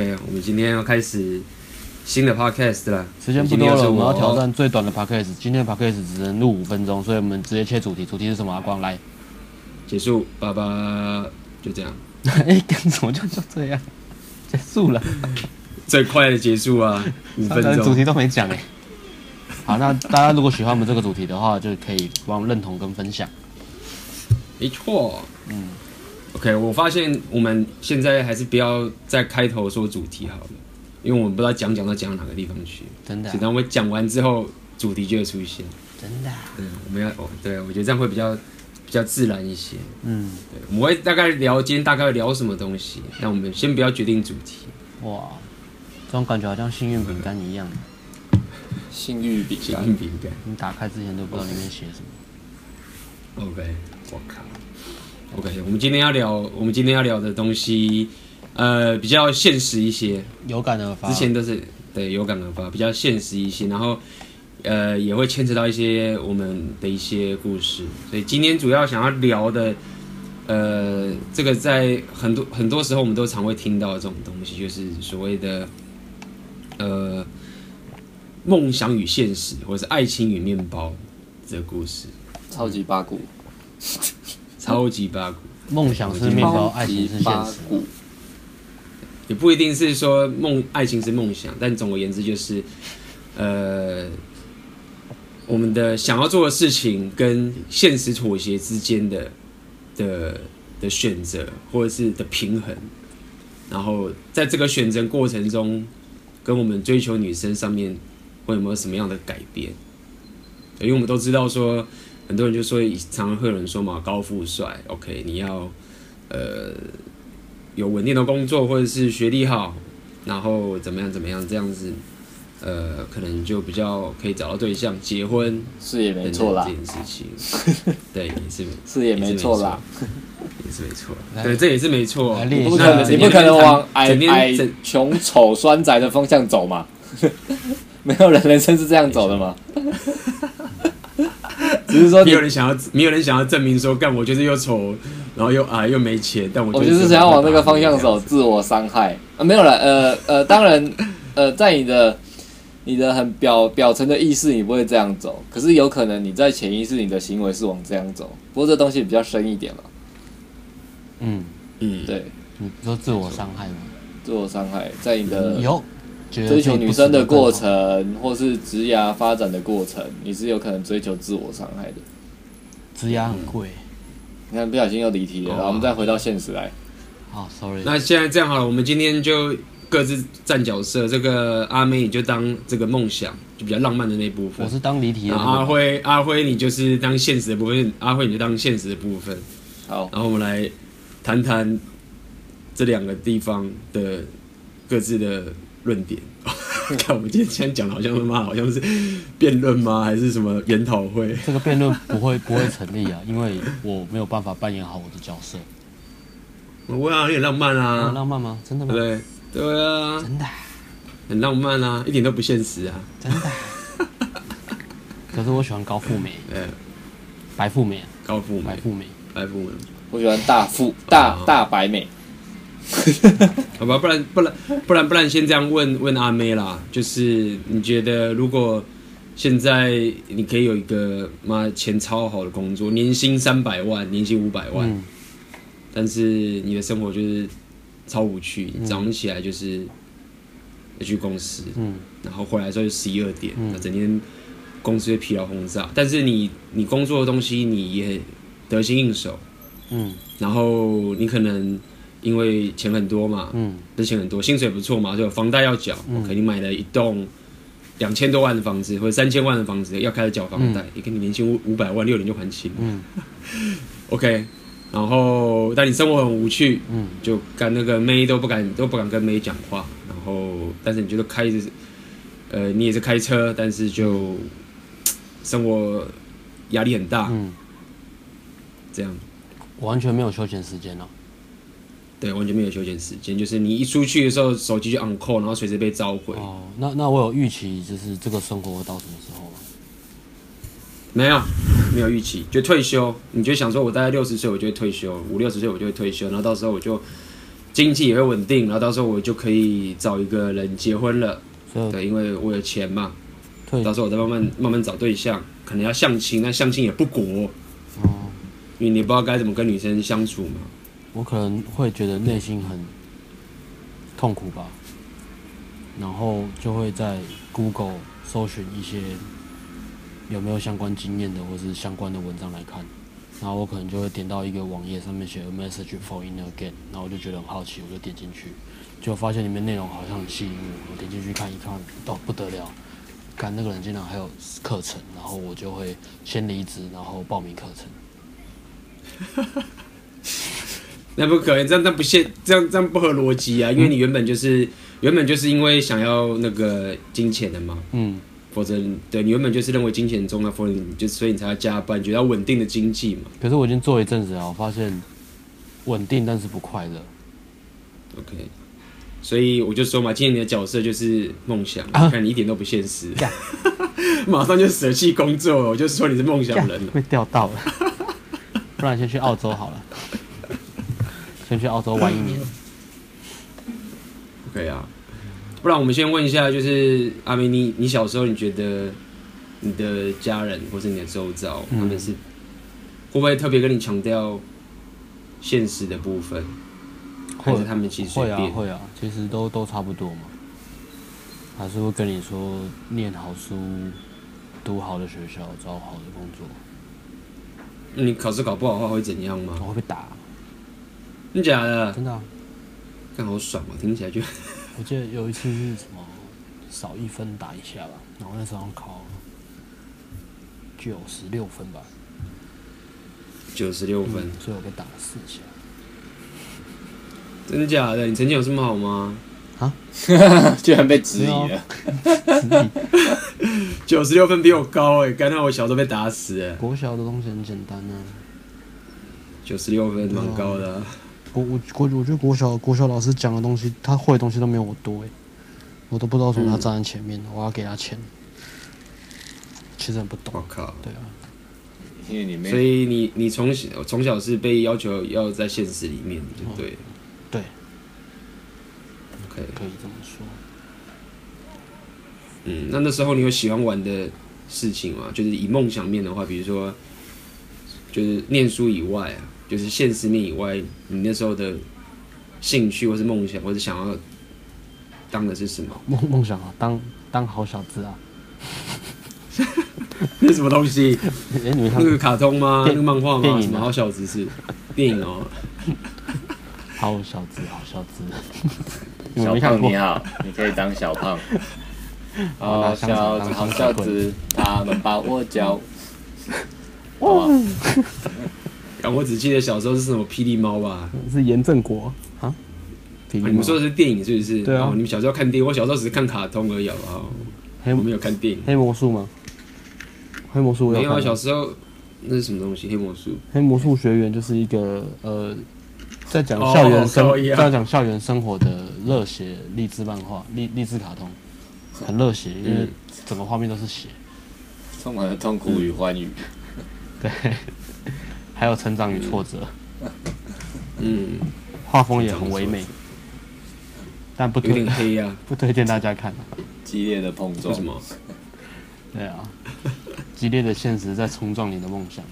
OK，我们今天要开始新的 Podcast 了。时间不多了，我们要挑战最短的 Podcast。今天的 Podcast 只能录五分钟，所以我们直接切主题。主题是什么？阿光来结束，爸爸就这样。哎，干什么就就这样结束了？最快的结束啊，五分钟。主题都没讲哎。好，那大家如果喜欢我们这个主题的话，就可以帮认同跟分享。没错，嗯。OK，我发现我们现在还是不要在开头说主题好了，因为我们不知道讲讲到讲到哪个地方去。真的、啊。等我们讲完之后，主题就会出现。真的、啊。嗯，我们要哦，对，我觉得这样会比较比较自然一些。嗯，对，我们会大概聊今天大概会聊什么东西。那我们先不要决定主题。哇，这种感觉好像幸运饼干一样。幸运饼，幸运饼干。你打开之前都不知道里面写什么。OK，我靠。OK，我们今天要聊，我们今天要聊的东西，呃，比较现实一些，有感而发。之前都是对有感而发，比较现实一些，然后呃也会牵扯到一些我们的一些故事。所以今天主要想要聊的，呃，这个在很多很多时候我们都常会听到这种东西，就是所谓的呃梦想与现实，或者是爱情与面包这个故事，超级八股。超级八股，梦想是面包，爱情是现实。也不一定是说梦爱情是梦想，但总而言之就是，呃，我们的想要做的事情跟现实妥协之间的的的选择，或者是的平衡，然后在这个选择过程中，跟我们追求女生上面会有没有什么样的改变？因为我们都知道说。很多人就说，常常会有人说嘛，高富帅，OK，你要呃有稳定的工作，或者是学历好，然后怎么样怎么样，这样子，呃，可能就比较可以找到对象，结婚是也没错啦，这件事情，对，也是是也没错啦，也是没错，对，这也是没错，你不可能，你不可能往矮矮穷丑酸宅的方向走嘛，没有人人生是这样走的嘛。只是说，没有人想要，没有人想要证明说，干我就是又丑，然后又矮又没钱，但我我就是想要往那个方向走，自我伤害啊，没有了，呃呃，当然，呃，在你的你的很表表层的意识，你不会这样走，可是有可能你在潜意识，你的行为是往这样走，不过这东西比较深一点嘛。嗯嗯，对，你说自我伤害吗？自我伤害在你的有。追求女生的过程，或是职涯发展的过程，你是有可能追求自我伤害的。职涯很贵，你看不小心又离题了，然后我们再回到现实来。好，sorry。那现在这样好了，我们今天就各自站角色。这个阿妹你就当这个梦想，就比较浪漫的那部分。我是当离题的。阿辉，阿辉你就是当现实的部分。阿辉你就当现实的部分。好，然后我们来谈谈这两个地方的各自的。论点，看我们今天讲的好像是嘛，好像是辩论吗？还是什么研讨会？这个辩论不会不会成立啊，因为我没有办法扮演好我的角色。我啊，有点浪漫啊。很浪漫吗？真的吗？对对啊，真的，很浪漫啊，一点都不现实啊，真的。可是我喜欢高富美，对，白富美，高富美，白富美，白富美，我喜欢大富大大白美。好吧，不然不然不然不然，先这样问问阿妹啦。就是你觉得，如果现在你可以有一个妈钱超好的工作，年薪三百万，年薪五百万，嗯、但是你的生活就是超无趣，你早上起来就是要去公司，嗯、然后回来的时候就十一二点，那、嗯、整天公司会疲劳轰炸，但是你你工作的东西你也得心应手，嗯，然后你可能。因为钱很多嘛，嗯，这钱很多，薪水不错嘛，就有房贷要缴，我肯定买了一栋两千多万的房子或者三千万的房子，要开始缴房贷，也跟你年薪五五百万，六年就还清，嗯，OK，然后但你生活很无趣，嗯，就跟那个妹都不敢都不敢跟妹讲话，然后但是你觉得开着，呃，你也是开车，但是就生活压力很大，嗯，这样，完全没有休闲时间了。对，完全没有休闲时间，就是你一出去的时候，手机就 on call，然后随时被召回。哦，那那我有预期，就是这个生活会到什么时候吗？没有，没有预期，就退休。你就想说，我大概六十岁，我就会退休；五六十岁，我就会退休。然后到时候我就经济也会稳定，然后到时候我就可以找一个人结婚了。所对，因为我有钱嘛，对到时候我再慢慢慢慢找对象，可能要相亲，但相亲也不果，哦，因为你不知道该怎么跟女生相处嘛。我可能会觉得内心很痛苦吧，然后就会在 Google 搜寻一些有没有相关经验的或是相关的文章来看，然后我可能就会点到一个网页上面写 A message for inner game，然后我就觉得很好奇，我就点进去。就发现里面内容好像很吸引我，我点进去看一看，哦，不得了！看那个人竟然还有课程，然后我就会先离职，然后报名课程。那不可能，这样这样不现，这样这样不合逻辑啊！因为你原本就是、嗯、原本就是因为想要那个金钱的嘛，嗯，否则对你原本就是认为金钱重要，否则你就所以你才要加班，觉得要稳定的经济嘛。可是我已经做一阵子了，我发现稳定但是不快乐。OK。所以我就说嘛，今天你的角色就是梦想，啊、看你一点都不现实，马上就舍弃工作了，我就说你是梦想人了，被钓到了，不然先去澳洲好了，先去澳洲玩一年 可以啊，不然我们先问一下，就是阿明，你你小时候你觉得你的家人或是你的周遭，嗯、他们是会不会特别跟你强调现实的部分？或者他们其实会啊会啊，其实都都差不多嘛，还是会跟你说念好书，读好的学校，找好的工作。你考试考不好的话会怎样吗？我会被打。真假的？真的啊。看好爽啊，听起来就。我记得有一次是什么少一分打一下吧，然后那时候考九十六分吧。九十六分，所以我被打了四下。真的假的？你成绩有这么好吗？啊？居然被质疑了。九十六分比我高哎、欸！刚才我小时候被打死哎。国小的东西很简单啊。九十六分蛮高的、啊。我我我我觉得国小国小老师讲的东西，他会的东西都没有我多哎、欸。我都不知道为什么他站在前面，嗯、我要给他钱。其实很不懂。我靠。对啊。因为你没。所以你你从小从小是被要求要在现实里面，就对。哦对，OK，可以这么说。嗯，那那时候你有喜欢玩的事情吗？就是以梦想面的话，比如说，就是念书以外啊，就是现实面以外，你那时候的兴趣或是梦想，或是想要当的是什么？梦梦想啊，当当好小子啊。那是什么东西？欸、你们那个卡通吗？那个漫画吗？电影、啊、什么好小子是电影哦。好小子，好小子。小胖你好，你可以当小胖。好小子，好小子，他们把我叫。哇！我只记得小时候是什么霹雳猫吧？是严正国啊？你们说的是电影是不是？对啊。你们小时候看电影，我小时候只是看卡通而已啊。我没有看电影。黑魔术吗？黑魔术没有啊，小时候那是什么东西？黑魔术？黑魔术学员就是一个呃。在讲校园生，在讲校园生活的热血励志漫画、励励志卡通，很热血，因为整个画面都是血，充满了痛苦与欢愉，对，还有成长与挫折，嗯，画风也很唯美，但不推有点黑呀，不推荐大家看，激烈的碰撞，什么？对啊，激烈的现实在冲撞你的梦想。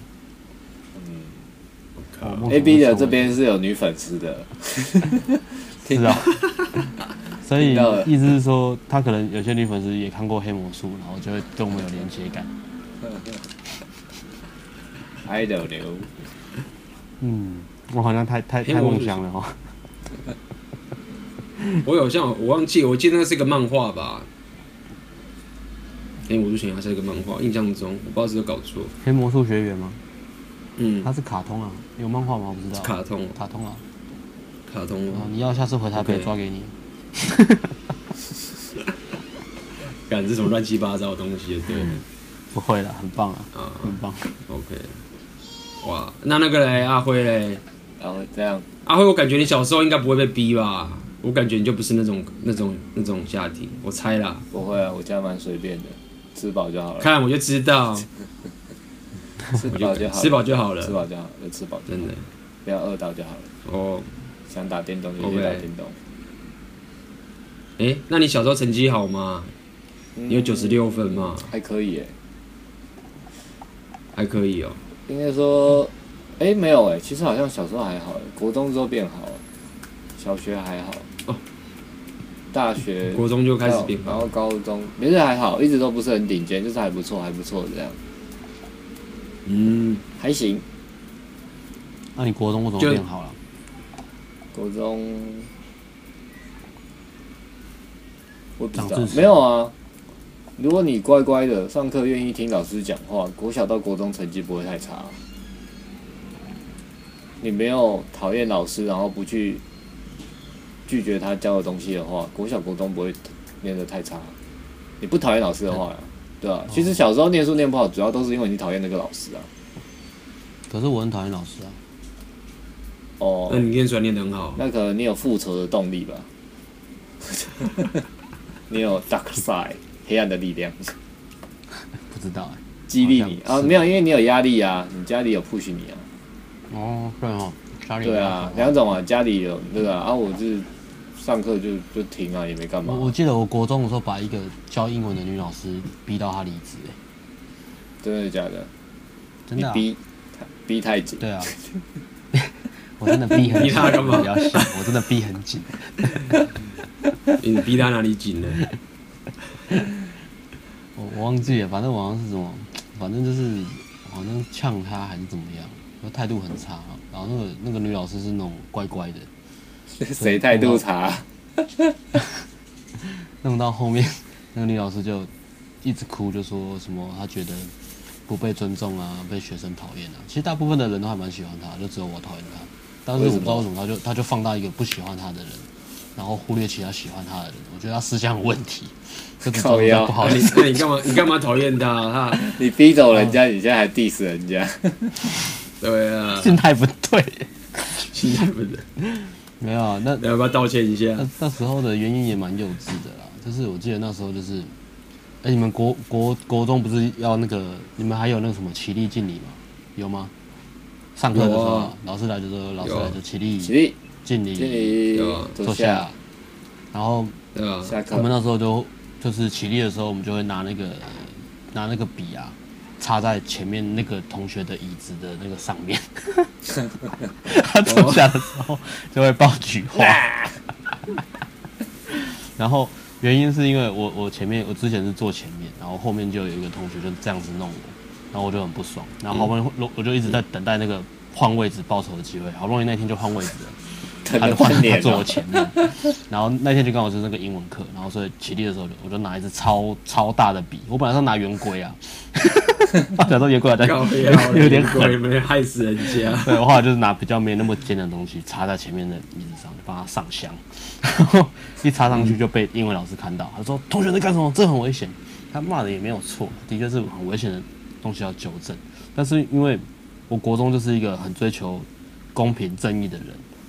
A B 的这边是有女粉丝的，是啊，所以意思是说，他可能有些女粉丝也看过黑魔术，然后就会对我们有连接感。I don't know。嗯，我好像太太太梦想了哈。我有像我忘记，我记得那是一个漫画吧？黑魔术学院还是一个漫画，印象中我不知道是不是搞错。黑魔术学园吗？嗯，它是卡通啊，有漫画吗？我不知道。卡通，卡通啊，卡通啊！你要下次回台北抓给你。感这什么乱七八糟的东西？对，不会了，很棒啊，很棒。OK，哇，那那个嘞，阿辉嘞，然后这样，阿辉，我感觉你小时候应该不会被逼吧？我感觉你就不是那种那种那种家庭，我猜啦。不会啊，我家蛮随便的，吃饱就好了。看我就知道。吃饱就好，吃饱就好了，吃饱就好，有吃饱真的，不要饿到就好了。哦，想打电动就去打电动。哎、欸，那你小时候成绩好吗？嗯、你有九十六分吗？还可以耶，还可以哦、喔。应该说，哎、欸，没有哎，其实好像小时候还好，国中之后变好了，小学还好哦，大学国中就开始变好，然后高中其实还好，一直都不是很顶尖，就是还不错，还不错这样。嗯，还行。那你国中为什么变好了？国中，我不知道，没有啊。如果你乖乖的上课，愿意听老师讲话，国小到国中成绩不会太差。你没有讨厌老师，然后不去拒绝他教的东西的话，国小国中不会念得太差。你不讨厌老师的话，对吧？其实小时候念书念不好，主要都是因为你讨厌那个老师啊。可是我很讨厌老师啊。哦，那你念书还念得很好，那可能你有复仇的动力吧？你有 dark side 黑暗的力量？不知道哎、欸，激励你啊？没有，因为你有压力啊，你家里有 push 你啊。哦，对哦，家里对啊，两种啊，家里有对吧？啊，我是上课就就停啊，也没干嘛、啊。我记得我国中的时候，把一个教英文的女老师逼到她离职哎，真的假的？真的、啊？逼逼太紧？对啊。我真的逼很紧，逼他干嘛？不要笑，我真的逼很紧。你逼他哪里紧呢？我我忘记了，反正我好像是什么，反正就是好像呛他还是怎么样，态度很差。然后那个那个女老师是那种乖乖的，谁态度差？弄到后面，那个女老师就一直哭，就说什么她觉得不被尊重啊，被学生讨厌啊。其实大部分的人都还蛮喜欢她，就只有我讨厌她。但是我不知道为什么他就他就放大一个不喜欢他的人，然后忽略其他喜欢他的人。我觉得他思想有问题，这个造不好意思。那你干嘛？你干嘛讨厌他？他 你逼走人家，你现在还 diss 人家？对啊，心态不对，心态不对。没有啊，那你要不要道歉一下？那那时候的原因也蛮幼稚的啦。就是我记得那时候就是，哎、欸，你们国国国中不是要那个，你们还有那个什么起立敬礼吗？有吗？上课的时候，啊、老师来就说，老师来就起立，起立，敬礼，坐下。然后。我们那时候就就是起立的时候，我们就会拿那个拿那个笔啊，插在前面那个同学的椅子的那个上面。他坐下的时候就会爆菊花。然后原因是因为我我前面我之前是坐前面，然后后面就有一个同学就这样子弄我。然后我就很不爽，然后好不容易我就一直在等待那个换位置报仇的机会，好不容易那天就换位置了，他就换他坐我前面，然后那天就刚好是那个英文课，然后所以起立的时候我就拿一支超超大的笔，我本来是拿圆规啊，假装圆规在有点鬼没害死人家，对，我后来就是拿比较没那么尖的东西插在前面的椅子上，帮他上香，然后一插上去就被英文老师看到，他说同学在干什么？这很危险，他骂的也没有错，的确是很危险的。东西要纠正，但是因为我国中就是一个很追求公平正义的人，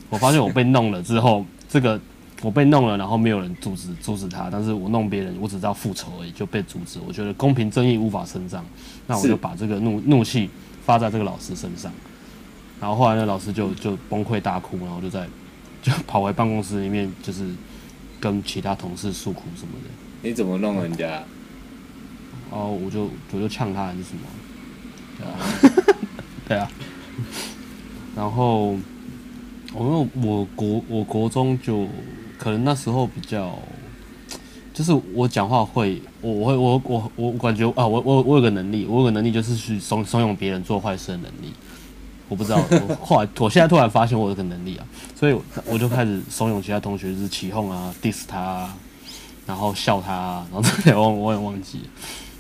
我发现我被弄了之后，这个我被弄了，然后没有人阻止阻止他，但是我弄别人，我只知道复仇而已，就被阻止。我觉得公平正义无法伸张，那我就把这个怒怒气发在这个老师身上，然后后来呢老师就就崩溃大哭，然后就在就跑回办公室里面，就是跟其他同事诉苦什么的。你怎么弄人家？哦，我就我就呛他还是什么，对啊，对啊，然后我因为我国我国中就可能那时候比较，就是我讲话会，我我会我我我感觉啊，我我我有个能力，我有个能力就是去怂怂恿别人做坏事的能力，我不知道，我后来我现在突然发现我有个能力啊，所以我就开始怂恿其他同学就是起哄啊，diss 他啊，然后笑他啊，然后这些 我我也忘记了。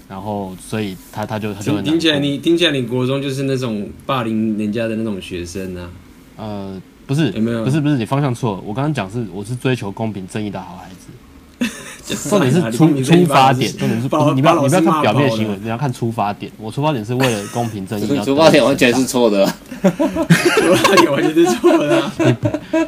然后，所以他他就他就听起来你听起来你国中就是那种霸凌人家的那种学生啊？呃，不是，有没有？不是不是，你方向错了。我刚刚讲是我是追求公平正义的好孩子，重点是出出发点，重点是你不要你不要看表面行为，你要看出发点。我出发点是为了公平正义，出发点完全是错的，出发点完全是错的。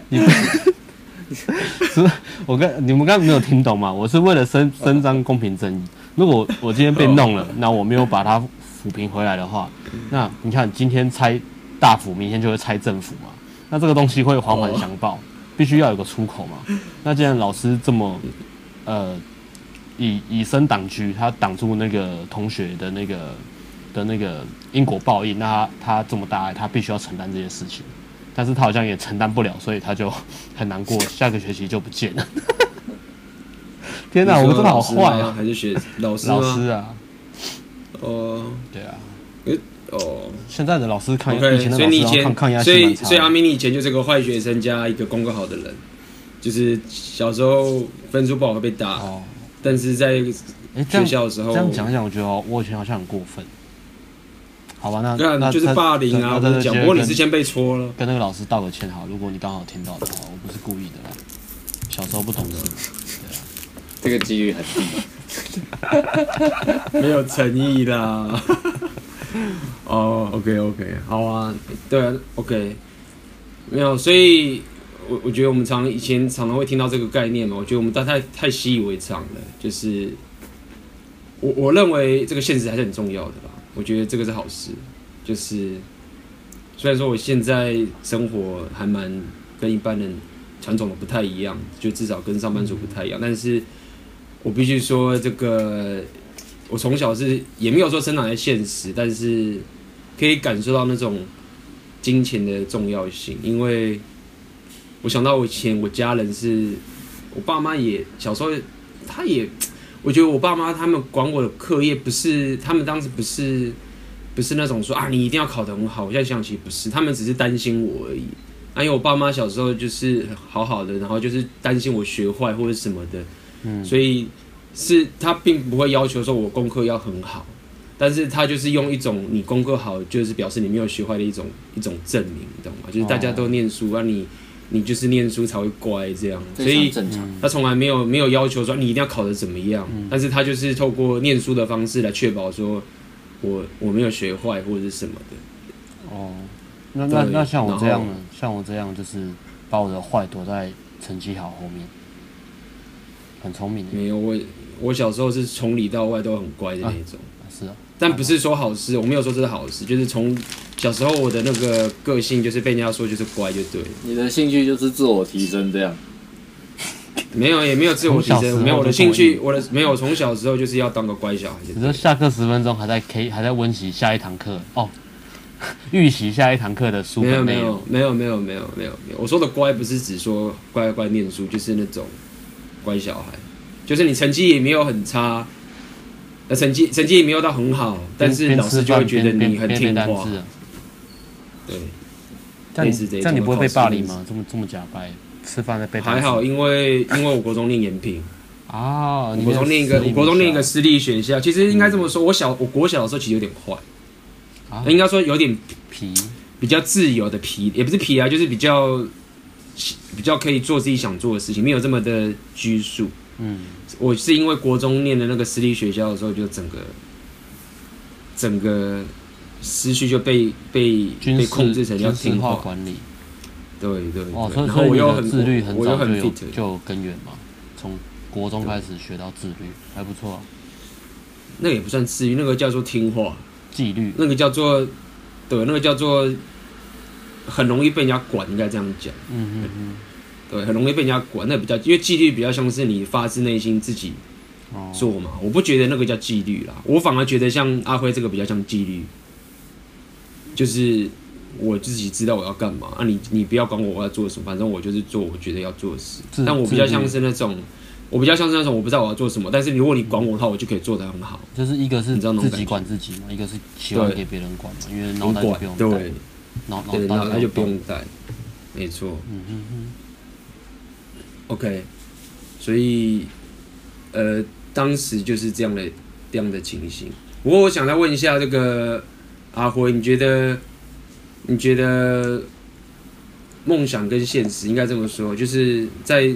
你你是，我跟你们刚刚没有听懂吗？我是为了伸伸张公平正义。如果我今天被弄了，那我没有把它抚平回来的话，那你看今天拆大府，明天就会拆政府嘛？那这个东西会环环相报，必须要有个出口嘛。那既然老师这么呃以以身挡车，他挡住那个同学的那个的那个因果报应，那他他这么大爱，他必须要承担这些事情。但是他好像也承担不了，所以他就 很难过，下个学期就不见了。天哪，我们真的好坏啊！还是学老师？老师啊？哦，对啊。哦，现在的老师看，OK，所以你以前，所以所以阿明，你以前就是个坏学生加一个功课好的人，就是小时候分数不好会被打，哦、但是在学校的时候，欸、这样讲一讲，我觉得我以前好像很过分。好吧，那那，那就是霸凌啊！我跟你讲，不过你是先被戳了，跟那个老师道个歉好。如果你刚好听到的话，我不是故意的啦，小时候不懂事，对啊，这个几率很低，没有诚意啦。哦、，OK，OK，好啊，对啊，OK，没有，所以我我觉得我们常以前常常会听到这个概念嘛，我觉得我们大太太习以为常了，就是我我认为这个现实还是很重要的吧，我觉得这个是好事，就是虽然说我现在生活还蛮跟一般人传统的不太一样，就至少跟上班族不太一样，但是我必须说这个。我从小是也没有说生长在现实，但是可以感受到那种金钱的重要性。因为我想到我以前我家人是，我爸妈也小时候，他也，我觉得我爸妈他们管我的课业不是，他们当时不是不是那种说啊你一定要考得很好。我现在想起不是，他们只是担心我而已。啊，因为我爸妈小时候就是好好的，然后就是担心我学坏或者什么的，嗯，所以。是他并不会要求说我功课要很好，但是他就是用一种你功课好就是表示你没有学坏的一种一种证明，你懂吗？就是大家都念书啊，你你就是念书才会乖这样，所以他从来没有没有要求说你一定要考得怎么样，但是他就是透过念书的方式来确保说我我没有学坏或者是什么的。哦，那那那像我这样呢？像我这样就是把我的坏躲在成绩好后面，很聪明。没有我。我小时候是从里到外都很乖的那种，啊是啊，但不是说好事，我没有说这是好事，就是从小时候我的那个个性就是被人家说就是乖就对。你的兴趣就是自我提升这样？没有，也没有自我提升，没有我的兴趣，我的没有从小时候就是要当个乖小孩。你说下课十分钟还在 K 还在温习下一堂课哦，预习下一堂课的书？没有没有没有没有没有没有没有，我说的乖不是指说乖乖念书，就是那种乖小孩。就是你成绩也没有很差，呃，成绩成绩也没有到很好，但是老师就会觉得你很听话。对，这样这样你不会被霸凌吗？这么这么假掰，吃饭在被。还好，因为因为我国中念延平 啊，我国中念一个我国中念一个私立学校，其实应该这么说，我小我国小的时候其实有点坏，啊，应该说有点皮，比较自由的皮，也不是皮啊，就是比较比较可以做自己想做的事情，没有这么的拘束。嗯，我是因为国中念的那个私立学校的时候，就整个整个思绪就被被被控制成要听话管理。对对，哦，所以所以你的自律很早就有就有根源嘛，从国中开始学到自律，还不错啊。那个也不算自律，那个叫做听话纪律，那个叫做对，那个叫做很容易被人家管，应该这样讲。嗯嗯嗯。对，很容易被人家管，那比较，因为纪律比较像是你发自内心自己做嘛。我不觉得那个叫纪律啦，我反而觉得像阿辉这个比较像纪律，就是我自己知道我要干嘛啊你，你你不要管我我要做什么，反正我就是做我觉得要做的事。但我比较像是那种，我比较像是那种我不知道我要做什么，但是如果你管我的话，我就可以做得很好。就是一个是你知道自己管自己嘛，一个是希望给别人管嘛，因为脑袋就不用带，对，脑脑脑袋就不用带，没错。嗯嗯嗯。OK，所以，呃，当时就是这样的这样的情形。不过，我想再问一下这个阿辉，你觉得，你觉得梦想跟现实应该这么说，就是在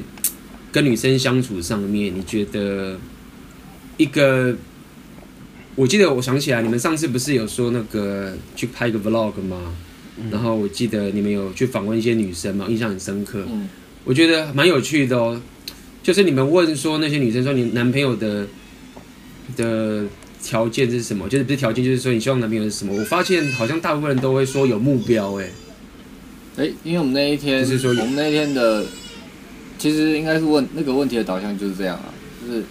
跟女生相处上面，你觉得一个，我记得我想起来，你们上次不是有说那个去拍个 Vlog 吗？然后我记得你们有去访问一些女生嘛，印象很深刻。我觉得蛮有趣的哦，就是你们问说那些女生说你男朋友的的条件是什么？就是不是条件，就是说你希望男朋友是什么？我发现好像大部分人都会说有目标，哎，哎，因为我们那一天就是说我们那一天的其实应该是问那个问题的导向就是这样啊，就是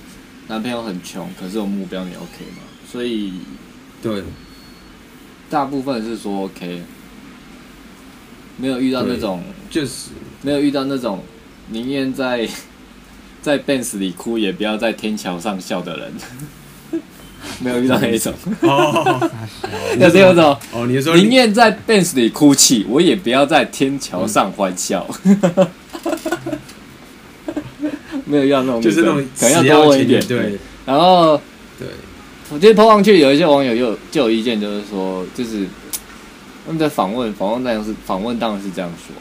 男朋友很穷，可是有目标，你 OK 吗？所以对，大部分是说 OK，没有遇到那种就是没有遇到那种宁愿在 在 Benz 里哭，也不要在天桥上笑的人。没有遇到那一种哦，有这种哦，你说宁愿在 Benz 里哭泣，我也不要在天桥上欢笑。没有遇到那种，就是那种可能要多问一点。对，然后对，我觉得 PO 上去有一些网友就就有意见，就是说，就是他们在访问访问那样是访问，当然是这样说。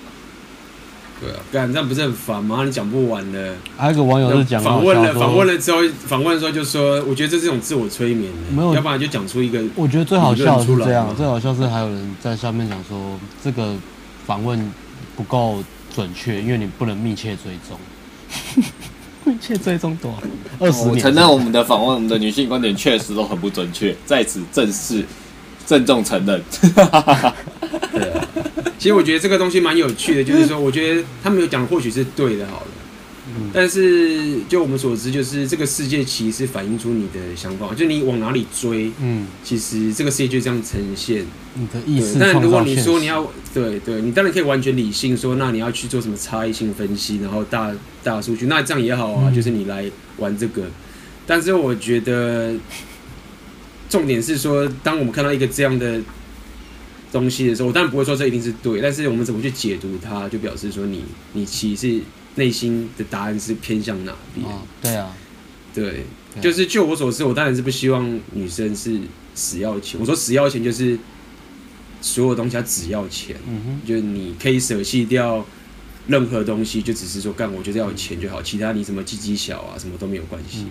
对啊，干这样不是很烦吗？你讲不完的。还有个网友是讲访问了，访问了之后，访问的时候就说，我觉得这是一种自我催眠，没有，要不然就讲出一个。我觉得最好笑的是这样，最好笑是还有人在下面讲说，这个访问不够准确，因为你不能密切追踪。密切追踪多少？二十年。我承认我们的访问，我们的女性观点确实都很不准确，在此正式郑重承认。对啊。其实我觉得这个东西蛮有趣的，就是说，我觉得他们有讲或许是对的，好了，但是就我们所知，就是这个世界其实反映出你的想法，就你往哪里追，嗯，其实这个世界就这样呈现你的意思。但如果你说你要对对，你当然可以完全理性说，那你要去做什么差异性分析，然后大大数据，那这样也好啊，就是你来玩这个。但是我觉得重点是说，当我们看到一个这样的。东西的时候，我当然不会说这一定是对，但是我们怎么去解读它，就表示说你你其实内心的答案是偏向哪边？哦，对啊，对，就是就我所知，我当然是不希望女生是死要钱。我说死要钱就是所有东西她只要钱，嗯哼，就你可以舍弃掉任何东西，就只是说干，我就是要钱就好，其他你什么鸡鸡小啊，什么都没有关系。嗯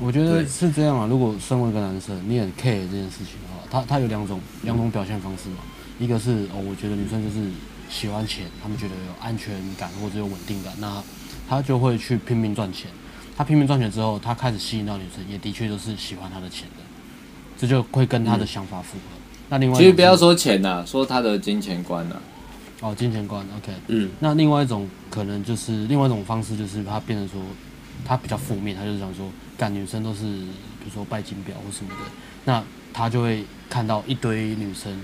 我觉得是这样啊。如果身为一个男生，你很 care 这件事情的话，他他有两种两种表现方式嘛。一个是哦，我觉得女生就是喜欢钱，他们觉得有安全感或者有稳定感，那他就会去拼命赚钱。他拼命赚钱之后，他开始吸引到女生，也的确就是喜欢他的钱的，这就会跟他的想法符合。嗯、那另外，其实不要说钱呐、啊，说他的金钱观呐、啊。哦，金钱观，OK，嗯。那另外一种可能就是另外一种方式，就是他变成说他比较负面，他就是想说。干女生都是，比如说拜金婊或什么的，那他就会看到一堆女生，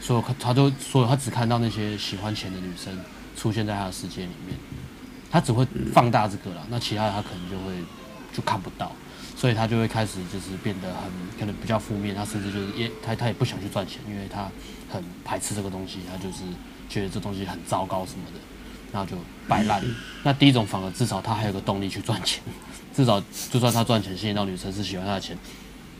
所有他就所有他只看到那些喜欢钱的女生出现在他的世界里面，他只会放大这个了，那其他的他可能就会就看不到，所以他就会开始就是变得很可能比较负面，他甚至就是也他他也不想去赚钱，因为他很排斥这个东西，他就是觉得这东西很糟糕什么的，然后就摆烂。那第一种反而至少他还有个动力去赚钱。至少，就算他赚钱吸引到女生是喜欢他的钱，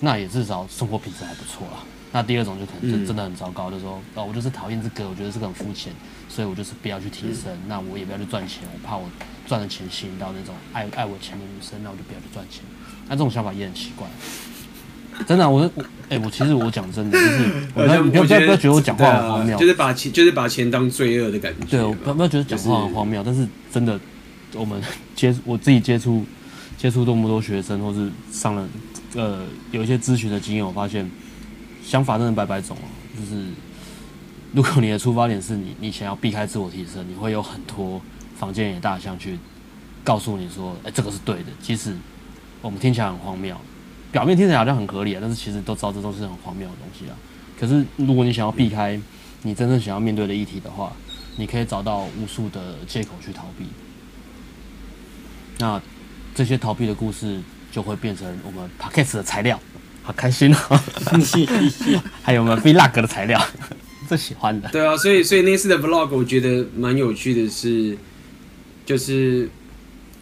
那也至少生活品质还不错啦。那第二种就可能就真的很糟糕，嗯、就说哦，我就是讨厌这个，我觉得这个很肤浅，所以我就是不要去提升。嗯、那我也不要去赚钱，我怕我赚的钱吸引到那种爱爱我钱的女生，那我就不要去赚钱。那这种想法也很奇怪。真的、啊，我我哎、欸，我其实我讲真的，就是 我不要不要不要觉得我讲话很荒谬，就是把钱就是把钱当罪恶的感觉。对，我不要觉得讲话很荒谬，就是、但是真的，我们接我自己接触。接触这么多学生，或是上了呃有一些咨询的经验，我发现想法真的百百种。就是如果你的出发点是你你想要避开自我提升，你会有很多房间野大象去告诉你说，哎、这个是对的。其实我们听起来很荒谬，表面听起来好像很合理啊，但是其实都知道这都是很荒谬的东西啊。可是如果你想要避开你真正想要面对的议题的话，你可以找到无数的借口去逃避。那。这些逃避的故事就会变成我们 podcast 的材料，好开心哦！还有我们 vlog 的材料，最喜欢的。对啊，所以所以那次的 vlog 我觉得蛮有趣的是，就是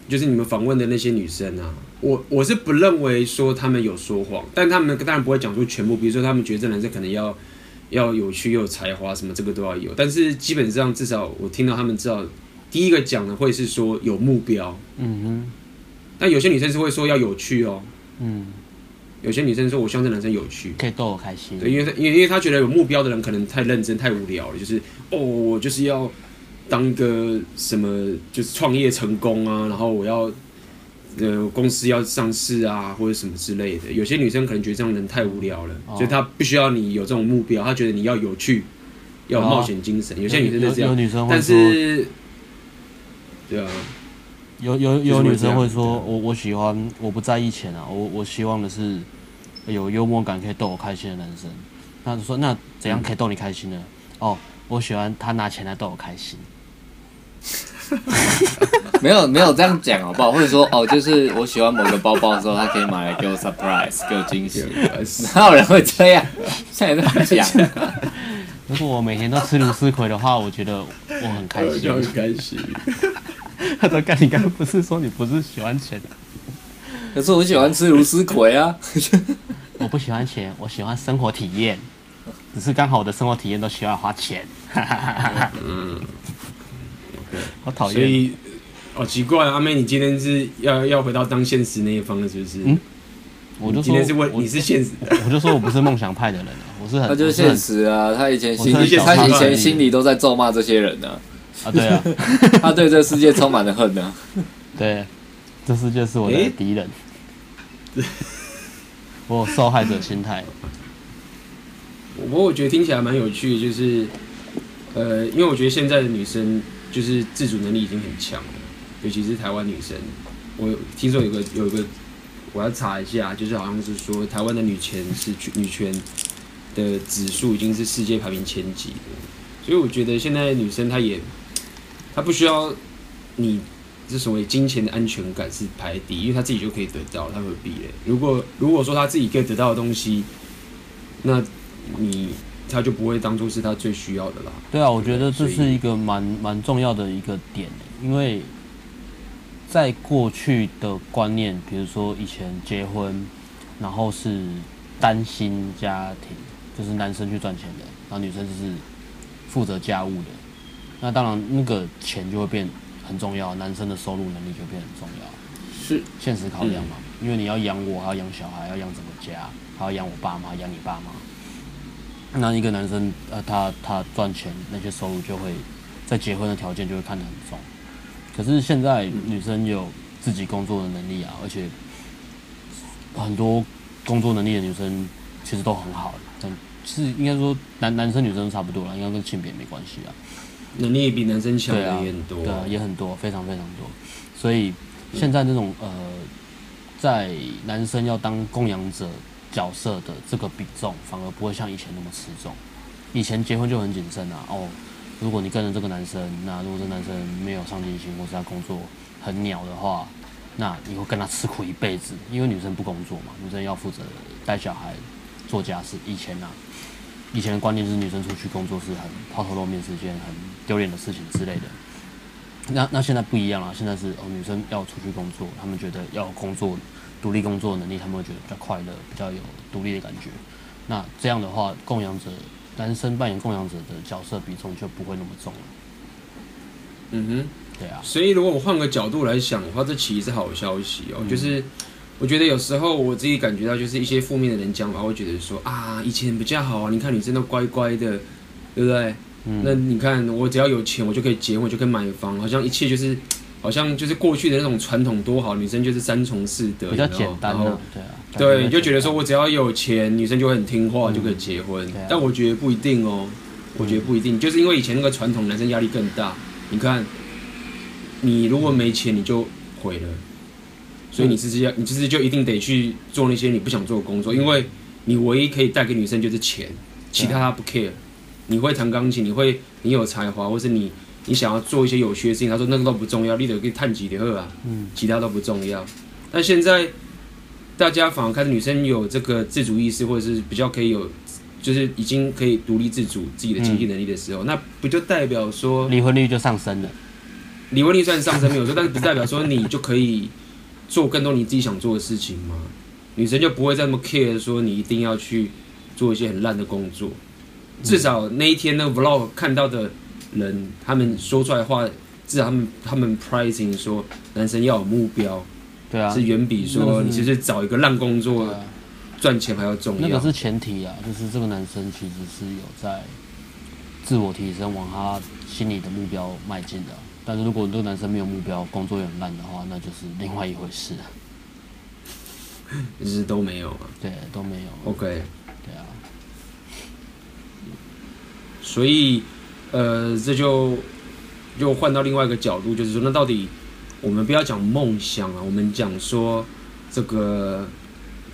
就是你们访问的那些女生啊，我我是不认为说他们有说谎，但他们当然不会讲出全部，比如说他们觉得这男生可能要要有趣又有才华什么，这个都要有，但是基本上至少我听到他们知道第一个讲的会是说有目标，嗯哼。但有些女生是会说要有趣哦，嗯，有些女生说我希望这男生有趣，可以逗我开心。对，因为她因为因为她觉得有目标的人可能太认真太无聊了，就是哦，我就是要当个什么就是创业成功啊，然后我要呃公司要上市啊或者什么之类的。有些女生可能觉得这样人太无聊了，哦、所以她不需要你有这种目标，她觉得你要有趣，要有冒险精神。哦、有些女生是这样，有有女生但是对啊，有有有女生会说，我我喜欢，我不在意钱啊，我我希望的是有幽默感可以逗我开心的男生。那就说那怎样可以逗你开心呢？嗯、哦，我喜欢他拿钱来逗我开心。没有没有这样讲好不好？或者说哦，就是我喜欢某个包包的时候，他可以买来给我 surprise，给我惊喜。哪有人会这样？现在在讲。如果我每天都吃卢丝葵的话，我觉得我很开心。很开心。他说：“干，你刚刚不是说你不是喜欢钱？可是我喜欢吃芦丝葵啊。我不喜欢钱，我喜欢生活体验。只是刚好我的生活体验都需要花钱。嗯。好讨厌。所以，好奇怪，阿妹，你今天是要要回到当现实那一方了，是不是？嗯。我就说今天是问你是现实的，我就说我不是梦想派的人啊，我是很。他就是现实啊，他以前心里，他以前心里都在咒骂这些人呢。啊，对啊，他对这个世界充满了恨呢。对，这世界是我的敌人。我有受害者心态。不过我觉得听起来蛮有趣的，就是呃，因为我觉得现在的女生就是自主能力已经很强了，尤其是台湾女生。我听说有个有一个。我要查一下，就是好像是说台湾的女权是女权的指数已经是世界排名前几的，所以我觉得现在女生她也他不需要你这所谓金钱的安全感是排第一，因为他自己就可以得到，他何必嘞？如果如果说他自己可以得到的东西，那你他就不会当做是他最需要的啦。对啊，我觉得这是一个蛮蛮重要的一个点，因为。在过去的观念，比如说以前结婚，然后是单亲家庭，就是男生去赚钱的，然后女生就是负责家务的。那当然，那个钱就会变很重要，男生的收入能力就变很重要。是现实考量嘛？因为你要养我，还要养小孩，要养整个家，还要养我爸妈，养你爸妈。那一个男生，呃，他他赚钱那些收入就会在结婚的条件就会看得很重。可是现在女生有自己工作的能力啊，而且很多工作能力的女生其实都很好，但是应该说男男生女生都差不多了，应该跟性别没关系啊。能力也比男生强的也很多，对啊，也很多，非常非常多。所以现在这种呃，在男生要当供养者角色的这个比重，反而不会像以前那么吃重。以前结婚就很谨慎啊，哦。如果你跟着这个男生，那如果这男生没有上进心，或是他工作很鸟的话，那你会跟他吃苦一辈子。因为女生不工作嘛，女生要负责带小孩、做家事。以前啊，以前的观念是女生出去工作是很抛头露面，是一件很丢脸的事情之类的。那那现在不一样了，现在是哦，女生要出去工作，她们觉得要工作、独立工作能力，她们会觉得比较快乐，比较有独立的感觉。那这样的话，供养者。男生扮演供养者的角色比重就不会那么重了。嗯哼，对啊。所以如果我换个角度来想的话，这其实是好消息哦。嗯、就是我觉得有时候我自己感觉到，就是一些负面的人讲话，会觉得说啊，以前比较好啊，你看女生都乖乖的，对不对？嗯。那你看我只要有钱，我就可以结婚，我就可以买房，好像一切就是，好像就是过去的那种传统多好，女生就是三从四德，比较简单啊，然后对啊。对，你就觉得说我只要有钱，女生就会很听话，就可以结婚。但我觉得不一定哦，我觉得不一定，嗯、就是因为以前那个传统，男生压力更大。你看，你如果没钱，你就毁了。所以你其实要，你其实就一定得去做那些你不想做的工作，因为你唯一可以带给女生就是钱，其他她不 care。你会弹钢琴，你会，你有才华，或是你你想要做一些有趣的事情，他说那个都不重要，你得可以探几点二啊，嗯，其他都不重要。但现在。大家反而开始女生有这个自主意识，或者是比较可以有，就是已经可以独立自主自己的经济能力的时候，嗯、那不就代表说离婚率就上升了？离婚率虽然上升没有错，但是不代表说你就可以做更多你自己想做的事情吗？女生就不会再那么 care 说你一定要去做一些很烂的工作，至少那一天那个 vlog 看到的人，他们说出来的话，至少他们他们 pricing 说男生要有目标。对啊，是远比说你其实找一个烂工作赚钱还要重要。那个是前提啊，就是这个男生其实是有在自我提升，往他心里的目标迈进的。但是如果这个男生没有目标，工作也很烂的话，那就是另外一回事。就是都没有啊。对，都没有。OK。对啊。所以，呃，这就又换到另外一个角度，就是说，那到底我们不要讲梦想啊，我们讲说这个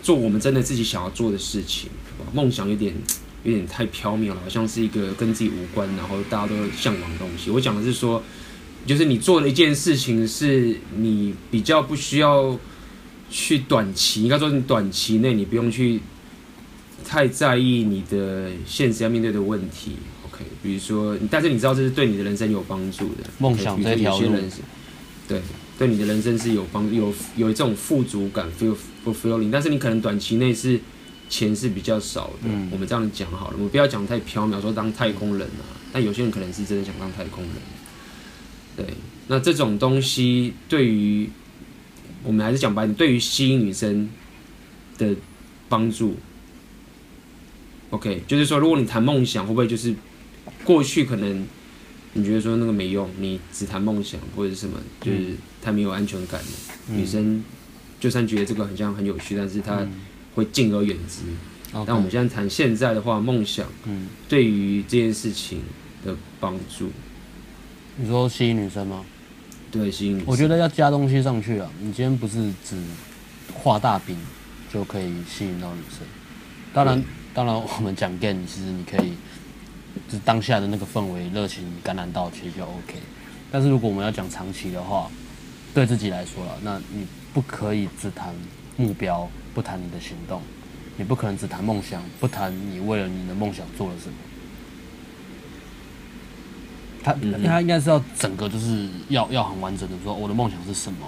做我们真的自己想要做的事情，梦想有点有点太飘渺了，好像是一个跟自己无关，然后大家都向往的东西。我讲的是说，就是你做的一件事情，是你比较不需要去短期，应该说你短期内你不用去太在意你的现实要面对的问题。OK，比如说，但是你知道这是对你的人生有帮助的梦想这条路，对，对你的人生是有帮有有这种富足感，feel fulfilling。但是你可能短期内是钱是比较少的。嗯，我们这样讲好了，我们不要讲太缥缈，说当太空人啊。但有些人可能是真的想当太空人。对，那这种东西对于我们还是讲白点，对于吸引女生的帮助。OK，就是说，如果你谈梦想，会不会就是？过去可能你觉得说那个没用，你只谈梦想或者是什么，就是太没有安全感了。嗯、女生就算觉得这个很像很有趣，但是她会敬而远之。嗯、但我们现在谈现在的话，梦想，对于这件事情的帮助，你说吸引女生吗？对，吸引女生。我觉得要加东西上去啊。你今天不是只画大饼就可以吸引到女生。当然，当然，我们讲 game，其实你可以。就是当下的那个氛围、热情感染到，其实就 OK。但是如果我们要讲长期的话，对自己来说了，那你不可以只谈目标，不谈你的行动；你不可能只谈梦想，不谈你为了你的梦想做了什么。他他应该是要整个就是要要很完整的说，我的梦想是什么？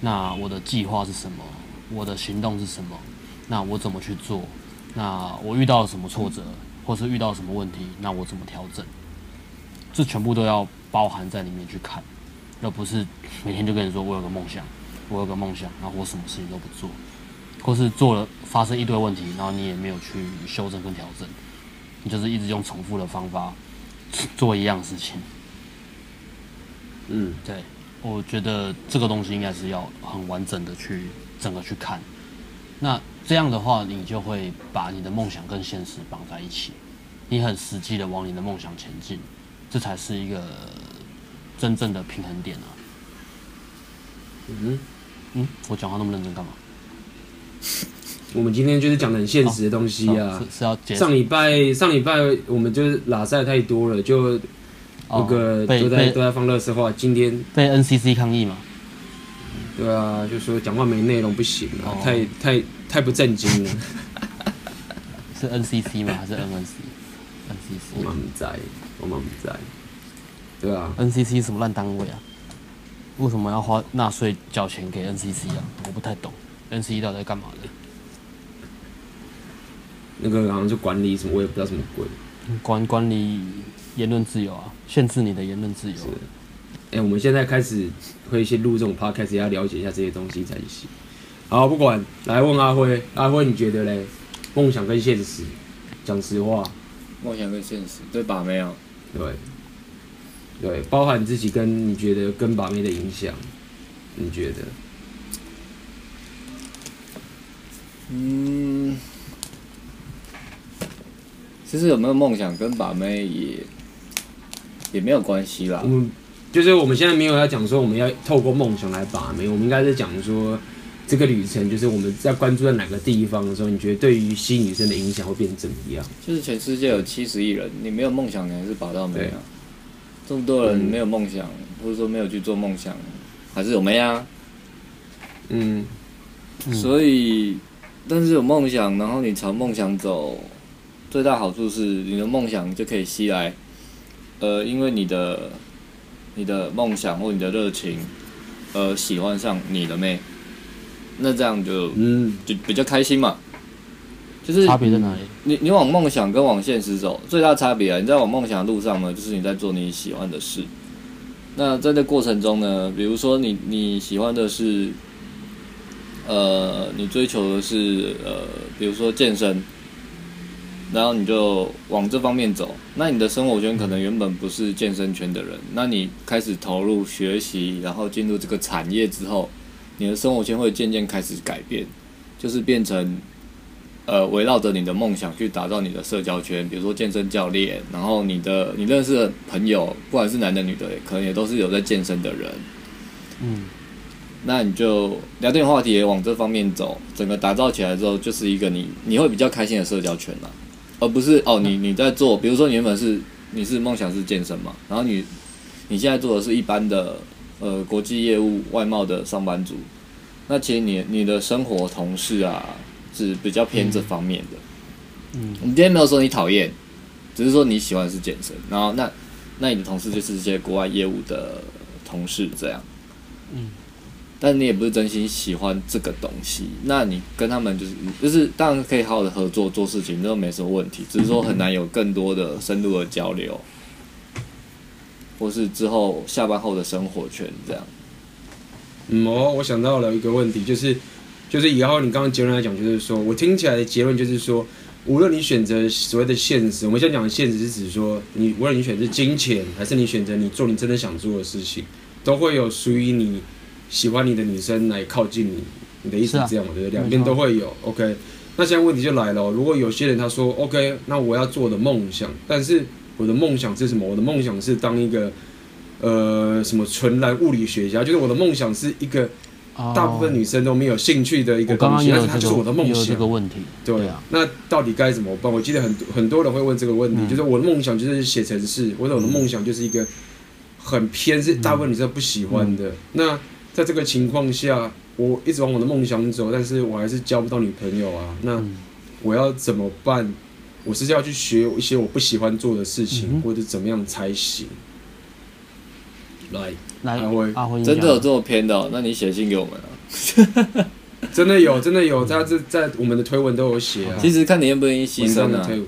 那我的计划是什么？我的行动是什么？那我怎么去做？那我遇到了什么挫折？或是遇到什么问题，那我怎么调整？这全部都要包含在里面去看，而不是每天就跟你说我有个梦想，我有个梦想，然后我什么事情都不做，或是做了发生一堆问题，然后你也没有去修正跟调整，你就是一直用重复的方法做一样事情。嗯，对，我觉得这个东西应该是要很完整的去整个去看。那这样的话，你就会把你的梦想跟现实绑在一起，你很实际的往你的梦想前进，这才是一个真正的平衡点啊。嗯嗯，我讲话那么认真干嘛？我们今天就是讲的很现实的东西啊。是，是要上礼拜上礼拜我们就是拉塞太多了，就那个都在都在放垃圾话。今天被 NCC 抗议嘛？对啊，就说讲话没内容不行啊，哦、太太太不正经了。是 NCC 吗？还是 NNC？NCC。我们不在，我们不在。对啊。NCC 什么烂单位啊？为什么要花纳税缴钱给 NCC 啊？我不太懂，NCC 到底在干嘛的？那个好像就管理什么，我也不知道什么鬼。管管理言论自由啊，限制你的言论自由。是哎、欸，我们现在开始会先录这种 podcast，也要了解一下这些东西才行。好，不管，来问阿辉，阿辉你觉得嘞？梦想跟现实，讲实话。梦想跟现实，对把妹啊？对，对，包含自己跟你觉得跟把妹的影响，你觉得？嗯，其实有没有梦想跟把妹也也没有关系啦。嗯。就是我们现在没有要讲说我们要透过梦想来把妹，我们应该是讲说这个旅程，就是我们在关注在哪个地方的时候，你觉得对于吸引女生的影响会变成怎么样？就是全世界有七十亿人，你没有梦想，你还是把到没啊？这么多人没有梦想，或者说没有去做梦想，还是有妹啊？嗯，所以，但是有梦想，然后你朝梦想走，最大好处是你的梦想就可以吸来，呃，因为你的。你的梦想或你的热情，呃，喜欢上你的妹，那这样就嗯，就比较开心嘛。就是差别在哪里？你你往梦想跟往现实走，最大差别啊！你在往梦想的路上呢，就是你在做你喜欢的事。那在这过程中呢，比如说你你喜欢的是，呃，你追求的是呃，比如说健身。然后你就往这方面走，那你的生活圈可能原本不是健身圈的人，那你开始投入学习，然后进入这个产业之后，你的生活圈会渐渐开始改变，就是变成呃围绕着你的梦想去打造你的社交圈，比如说健身教练，然后你的你认识的朋友，不管是男的女的，可能也都是有在健身的人。嗯，那你就聊天话题也往这方面走，整个打造起来之后，就是一个你你会比较开心的社交圈了，而不是哦你你在做，比如说你原本是你是梦想是健身嘛，然后你你现在做的是一般的呃国际业务外贸的上班族，那其实你你的生活同事啊是比较偏这方面的，嗯，你今天没有说你讨厌，只是说你喜欢是健身，然后那那你的同事就是一些国外业务的同事这样。嗯，但你也不是真心喜欢这个东西，那你跟他们就是就是当然可以好好的合作做事情，都没什么问题，只是说很难有更多的深入的交流，或是之后下班后的生活圈这样。嗯哦，我想到了一个问题，就是就是以后你刚刚结论来讲，就是说我听起来的结论就是说，无论你选择所谓的现实，我们现在讲的现实是指说，你无论你选择金钱，还是你选择你做你真的想做的事情。都会有属于你喜欢你的女生来靠近你，你的意思是这样吗？对不对？两边都会有。OK，那现在问题就来了。如果有些人他说 OK，那我要做我的梦想，但是我的梦想是什么？我的梦想是当一个呃什么纯然物理学家，就是我的梦想是一个大部分女生都没有兴趣的一个东西，但是它就是我的梦想。这个问题，对啊。那到底该怎么办？我记得很多很多人会问这个问题，就是我的梦想就是写程式，或者我的梦想就是一个。很偏是大部分女生不喜欢的。那在这个情况下，我一直往我的梦想走，但是我还是交不到女朋友啊。那我要怎么办？我是要去学一些我不喜欢做的事情，嗯、或者怎么样才行？来，来，阿辉，阿辉，真的有这么偏的、喔？那你写信给我们啊！真的有，真的有，他这在我们的推文都有写啊。其实看你愿不愿意牺牲啊。推文，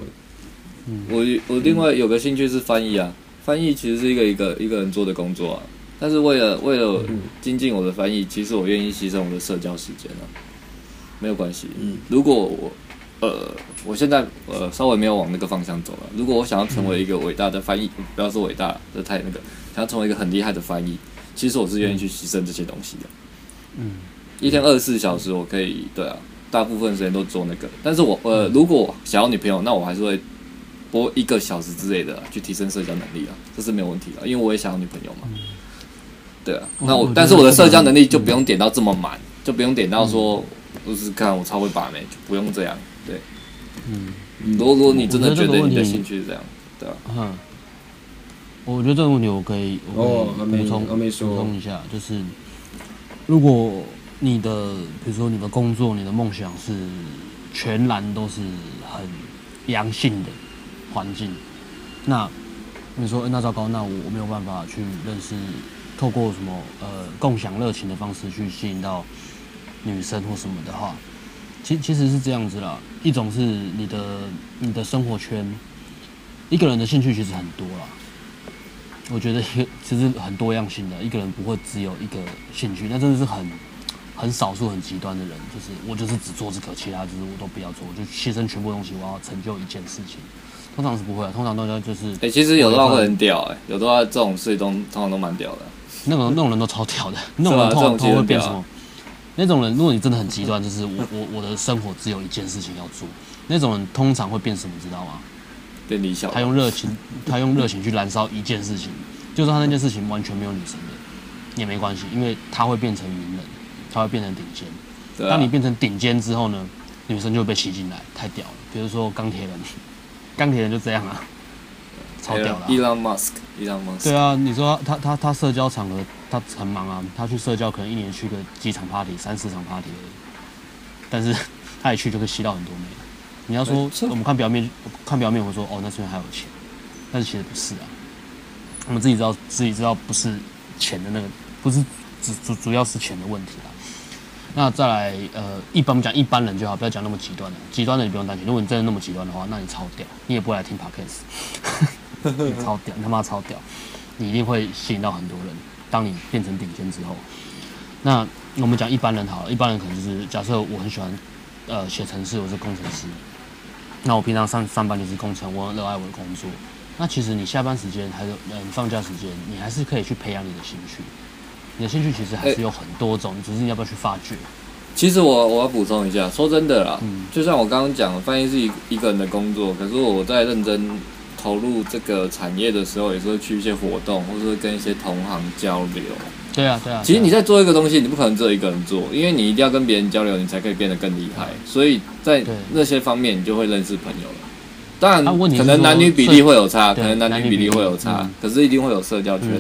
我我另外有个兴趣是翻译啊。翻译其实是一个一个一个人做的工作啊，但是为了为了精进我的翻译，其实我愿意牺牲我的社交时间啊，没有关系。嗯，如果我呃我现在呃稍微没有往那个方向走了，如果我想要成为一个伟大的翻译，不要说伟大，这太那个，想要成为一个很厉害的翻译，其实我是愿意去牺牲这些东西的。嗯，一天二十四小时我可以对啊，大部分时间都做那个，但是我呃如果想要女朋友，那我还是会。播一个小时之类的，去提升社交能力啊，这是没有问题的，因为我也想要女朋友嘛。对啊，那我但是我的社交能力就不用点到这么满，就不用点到说，就是看我超会把妹，就不用这样。对，嗯，如果如果你真的觉得你的兴趣是这样，对啊。嗯，我觉得这个问题我可以我补充补充一下，就是如果你的比如说你的工作、你的梦想是全然都是很阳性的。环境，那你说，那糟糕，那我我没有办法去认识，透过什么呃共享热情的方式去吸引到女生或什么的话，其其实是这样子啦。一种是你的你的生活圈，一个人的兴趣其实很多啦。我觉得 其实很多样性的，一个人不会只有一个兴趣，那真的是很很少数很极端的人，就是我就是只做这个，其他就是我都不要做，我就牺牲全部东西，我要成就一件事情。通常是不会，通常大家就是哎、欸，其实有的话会很屌哎、欸，有的话这种事情都通常都蛮屌的。那种那种人都超屌的，那种人通常都会变什么？那种人，如果你真的很极端，就是我我我的生活只有一件事情要做，那种人通常会变什么？知道吗？变理想。他用热情，他用热情去燃烧一件事情，就算他那件事情完全没有女生的也没关系，因为他会变成名人，他会变成顶尖。当你变成顶尖之后呢，女生就会被吸进来，太屌了。比如说钢铁人。钢铁人就这样啊，超屌的、啊。Elon Musk，Elon Musk。对啊，你说他他他他社交场合他很忙啊，他去社交可能一年去个几场 party，三四场 party 而已。但是 他一去就可以吸到很多妹。你要说我们看表面，看表面，我说哦，那是因为还有钱，但是其实不是啊。我们自己知道自己知道不是钱的那个，不是主主主要是钱的问题啦。那再来，呃，一般我们讲一般人就好，不要讲那么极端的。极端的你不用担心，如果你真的那么极端的话，那你超屌，你也不会来听 Podcast，你超屌，你他妈超屌，你一定会吸引到很多人。当你变成顶尖之后，那我们讲一般人好了，一般人可能就是假设我很喜欢，呃，写程式，我是工程师，那我平常上上班就是工程，我很热爱我的工作。那其实你下班时间还有嗯放假时间，你还是可以去培养你的兴趣。你的兴趣其实还是有很多种，欸、只是你要不要去发掘？其实我我要补充一下，说真的啦，嗯就像我刚刚讲的，翻译是一一个人的工作，可是我在认真投入这个产业的时候，也是会去一些活动，或者是跟一些同行交流。对啊，对啊。其实你在做一个东西，你不可能只有一个人做，因为你一定要跟别人交流，你才可以变得更厉害。所以在那些方面，你就会认识朋友了。当然，可能男女比例会有差，可能男女比例会有差，可是一定会有社交圈。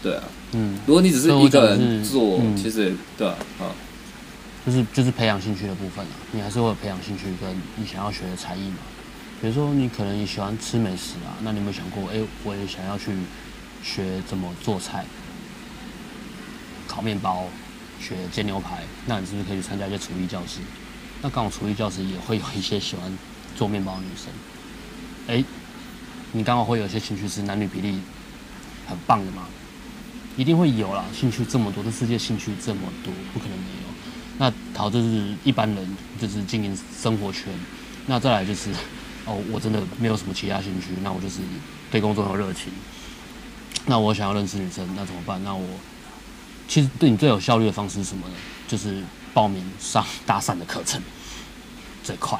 对啊，嗯，如果你只是一个人做，其实对啊，啊。就是就是培养兴趣的部分啊，你还是会有培养兴趣跟你想要学的才艺嘛。比如说你可能你喜欢吃美食啊，那你有没有想过，哎、我也想要去学怎么做菜，烤面包，学煎牛排，那你是不是可以去参加一些厨艺教室？那刚好厨艺教室也会有一些喜欢做面包的女生，哎、你刚好会有一些兴趣是男女比例很棒的嘛，一定会有啦。兴趣这么多，这世界兴趣这么多，不可能没有。那好，就是一般人就是经营生活圈，那再来就是哦，我真的没有什么其他兴趣，那我就是对工作很有热情。那我想要认识女生，那怎么办？那我其实对你最有效率的方式是什么呢？就是报名上搭讪的课程，最快，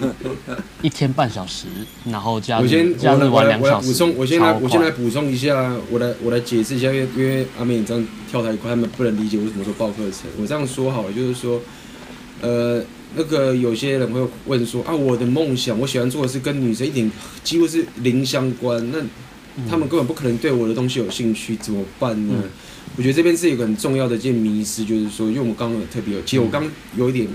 一天半小时，然后加我先加日玩两小时。补充，我先来我先来补充一下，我来我来解释一下，因为因为阿美你这样跳太快，他们不能理解为什么说报课程。我这样说好了，就是说，呃，那个有些人会问说啊，我的梦想，我喜欢做的是跟女生一点几乎是零相关，那他们根本不可能对我的东西有兴趣，怎么办呢？嗯、我觉得这边是一个很重要的一件迷失，就是说，因为我们刚刚特别有，其实我刚有一点。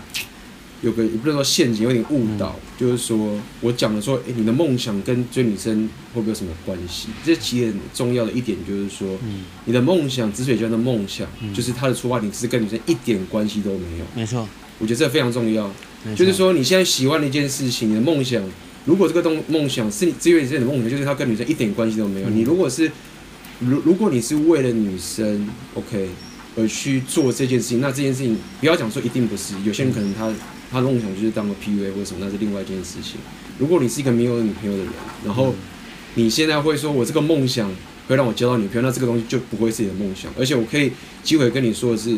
有个也不能说陷阱，有点误导，嗯、就是说我讲的说，哎、欸，你的梦想跟追女生会不会有什么关系？这其实很重要的一点就是说，嗯、你的梦想之所以叫做梦想，嗯、就是他的出发点是跟女生一点关系都没有。没错，我觉得这非常重要。就是说你现在喜欢的一件事情，你的梦想，如果这个东梦想是你只有你自己的梦想，就是它跟女生一点关系都没有。嗯、你如果是如如果你是为了女生，OK，而去做这件事情，那这件事情不要讲说一定不是，有些人可能他。他的梦想就是当个 PUA 或者什么，那是另外一件事情。如果你是一个没有女朋友的人，然后你现在会说我这个梦想会让我交到女朋友，那这个东西就不会是你的梦想。而且我可以机会跟你说的是，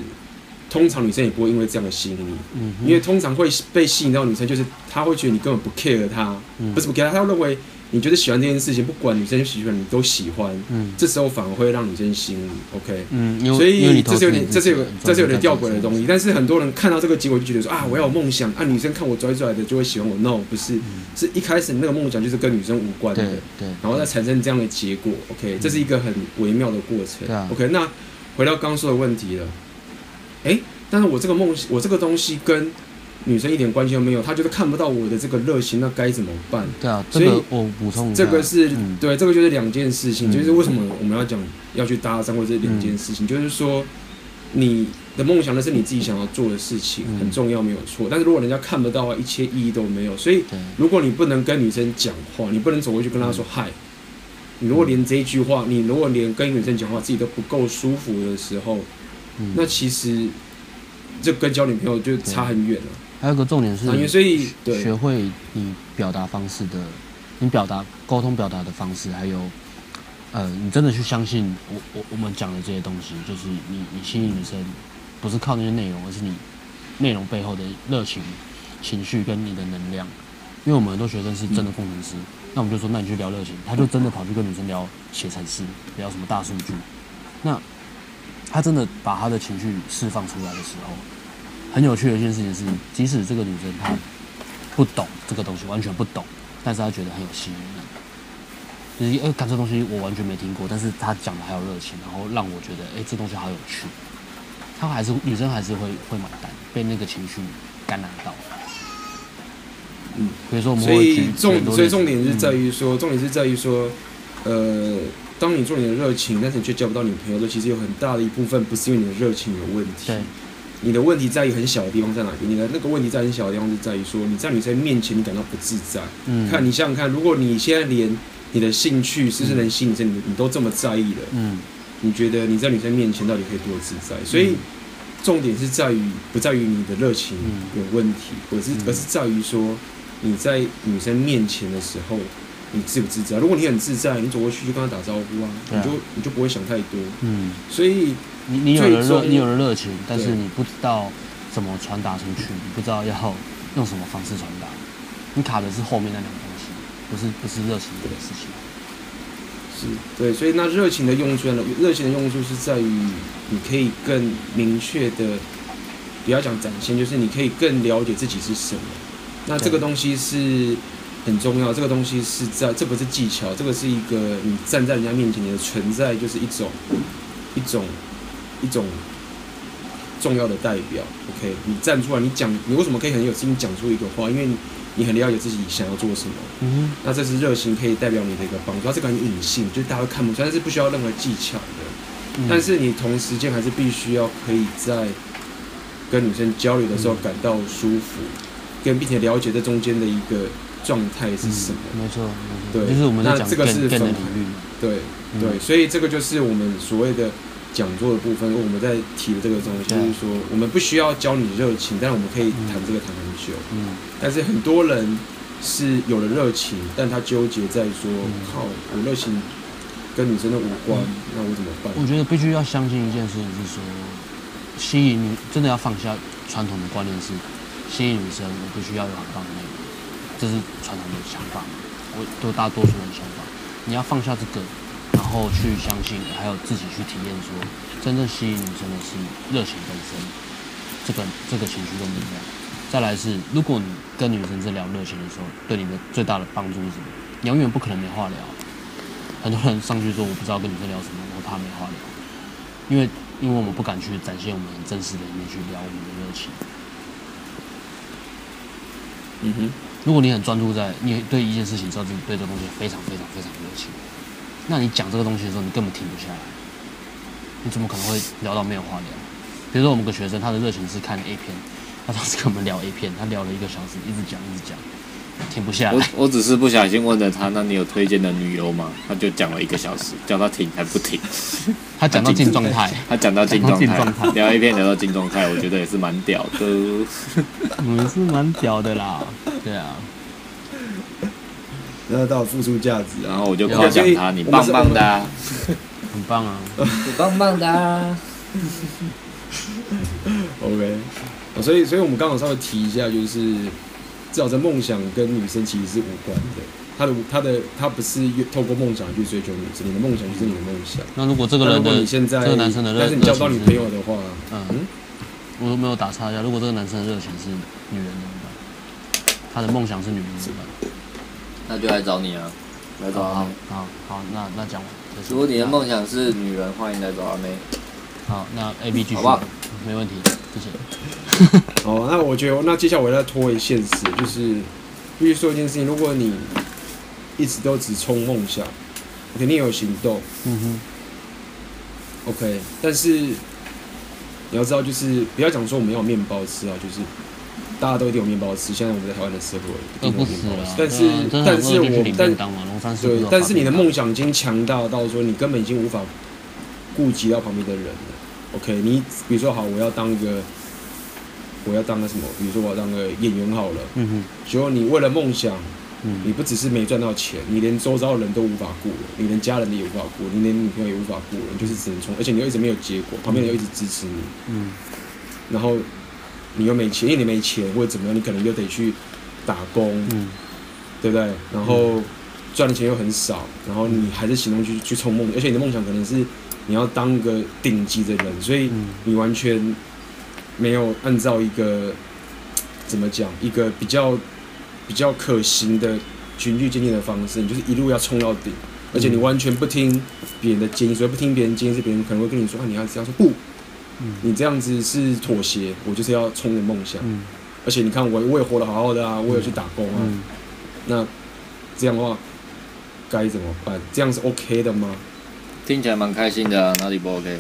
通常女生也不会因为这样的吸引你，嗯、因为通常会被吸引到女生，就是她会觉得你根本不 care 她，嗯、不是不 care 她，她认为。你觉得喜欢这件事情，不管女生喜欢你都喜欢，嗯，这时候反而会让女生心里 OK，嗯，所以这是有点，这是有，这是有点吊诡的东西。但是很多人看到这个结果就觉得说啊，我要有梦想，啊，女生看我拽拽的就会喜欢我。No，不是，是一开始那个梦想就是跟女生无关的，对，然后再产生这样的结果。OK，这是一个很微妙的过程。OK，那回到刚刚说的问题了，哎，但是我这个梦，我这个东西跟女生一点关系都没有，她就是看不到我的这个热情，那该怎么办？对啊，所以我补充这个是、嗯、对，这个就是两件事情，嗯、就是为什么我们要讲要去搭讪，或者这两件事情，嗯、就是说你的梦想那是你自己想要做的事情，嗯、很重要，没有错。但是如果人家看不到的话，一切意义都没有。所以如果你不能跟女生讲话，你不能走过去跟她说嗨，嗯、你如果连这一句话，你如果连跟女生讲话自己都不够舒服的时候，嗯、那其实这跟交女朋友就差很远了。还有个重点是，所以学会你表达方式的，你表达沟通表达的方式，还有，呃，你真的去相信我我我们讲的这些东西，就是你你吸引女生，不是靠那些内容，而是你内容背后的热情、情绪跟你的能量。因为我们很多学生是真的工程师，嗯、那我们就说，那你去聊热情，他就真的跑去跟女生聊写程式，聊什么大数据，那他真的把他的情绪释放出来的时候。很有趣的一件事情是，即使这个女生她不懂这个东西，完全不懂，但是她觉得很有吸引力。就是呃，感这东西我完全没听过，但是她讲的还有热情，然后让我觉得，哎、欸，这东西好有趣。她还是女生还是会会买单，被那个情绪感染到。嗯，比如说我们会所以重所以重点是在于说，嗯、重点是在于说，呃，当你做你的热情，但是你却交不到女朋友的时候，其实有很大的一部分不是因为你的热情有问题。你的问题在于很小的地方在哪里？你的那个问题在很小的地方是在于说，你在女生面前你感到不自在。嗯，看你想想看，如果你现在连你的兴趣是不是能吸引女生，你你都这么在意了，嗯，你觉得你在女生面前到底可以多自在？所以重点是在于不在于你的热情有问题，而是而是在于说你在女生面前的时候，你自不自在？如果你很自在，你走过去就跟他打招呼啊，你就你就不会想太多。嗯，所以。你你有了热，你有了热情，但是你不知道怎么传达出去，你不知道要用什么方式传达，你卡的是后面那两个东西，不是不是热情这个事情。是对，所以那热情的用处呢？热情的用处是在于你可以更明确的，不要讲展现，就是你可以更了解自己是什么。那这个东西是很重要，这个东西是在，这不是技巧，这个是一个你站在人家面前，你的存在就是一种一种一种重要的代表。OK，你站出来，你讲，你为什么可以很有自信讲出一个话？因为你很了解自己想要做什么，嗯哼，那这是热情可以代表你的一个帮助，它这个很隐性，就是大家都看不出来，但是不需要任何技巧的，嗯、但是你同时间还是必须要可以在跟女生交流的时候感到舒服，嗯、跟并且了解这中间的一个状态是什么，没错、嗯，对，就是我们那这个是分开，对对，嗯、所以这个就是我们所谓的。讲座的部分，我们在提的这个东西，就是说，我们不需要教你热情，但是我们可以谈这个谈很久。嗯。但是很多人是有了热情，但他纠结在说，靠，我热情跟女生的无关，那我怎么办？我觉得必须要相信一件事情，是说，吸引女真的要放下传统的观念，是吸引女生，我必须要有很棒的内容，这是传统的想法，我都大多数人的想法，你要放下这个。然后去相信，还有自己去体验，说真正吸引女生的是热情本身，这个这个情绪跟力量。再来是，如果你跟女生在聊热情的时候，对你的最大的帮助是什么？你永远不可能没话聊。很多人上去说我不知道跟女生聊什么，我怕没话聊，因为因为我们不敢去展现我们很真实的一面去聊我们的热情。嗯哼，如果你很专注在你对一件事情，知道自己对这个东西非常非常非常热情。那你讲这个东西的时候，你根本停不下来。你怎么可能会聊到没有话聊？比如说我们个学生，他的热情是看 A 片，他当时跟我们聊 A 片，他聊了一个小时，一直讲一直讲，停不下来。我我只是不小心问了他，那你有推荐的女优吗？他就讲了一个小时，叫他停还不停。他讲到进状态，他讲到进状态，聊一遍聊到进状态，我觉得也是蛮屌的。我们是蛮屌的啦，对啊。那到付出价值，然后我就夸奖他，你棒棒的，很棒啊，你棒棒的。OK，所以所以我们刚好稍微提一下，就是至少这梦想跟女生其实是无关的，他的他的他不是透过梦想去追求女生，你的梦想就是你的梦想。那如果这个人的你现在这个男生的热情，但是你交不到女朋友的话，嗯，我都没有打岔一下。如果这个男生的热情是女人怎么办？他的梦想是女人怎么办？那就来找你啊，来找阿妹。好好，那那讲完。如果你的梦想是女人，欢迎来找阿妹。好，那 A B 继续。好不好？没问题，谢谢。哦，那我觉得，那接下来我要拖回现实，就是必须说一件事情：如果你一直都只冲梦想，肯定有行动。嗯哼。OK，但是你要知道，就是不要讲说我们要面包吃啊，就是。大家都一定有面包吃。现在我们在台湾的社会一定有面包吃，但是但是我但对，但是你的梦想已经强大到说你根本已经无法顾及到旁边的人了。OK，你比如说好，我要当一个我要当个什么？比如说我要当个演员好了。嗯哼。结果你为了梦想，你不只是没赚到钱，你连周遭的人都无法顾了，你连家人也无法顾，你连女朋友也无法顾了，你就是只能冲，而且你又一直没有结果，旁边人又一直支持你。嗯。然后。你又没钱，因为你没钱或者怎么样，你可能又得去打工，嗯、对不对？然后赚的钱又很少，然后你还是行动去去冲梦，而且你的梦想可能是你要当个顶级的人，所以你完全没有按照一个怎么讲，一个比较比较可行的循序渐进的方式，你就是一路要冲到顶，而且你完全不听别人的建议，所以不听别人建议是别人可能会跟你说啊，你要这样说不。你这样子是妥协，我就是要冲的梦想。嗯、而且你看我，我也活得好好的啊，我也去打工啊。嗯、那这样的话该怎么办？这样是 OK 的吗？听起来蛮开心的啊，哪里不 OK？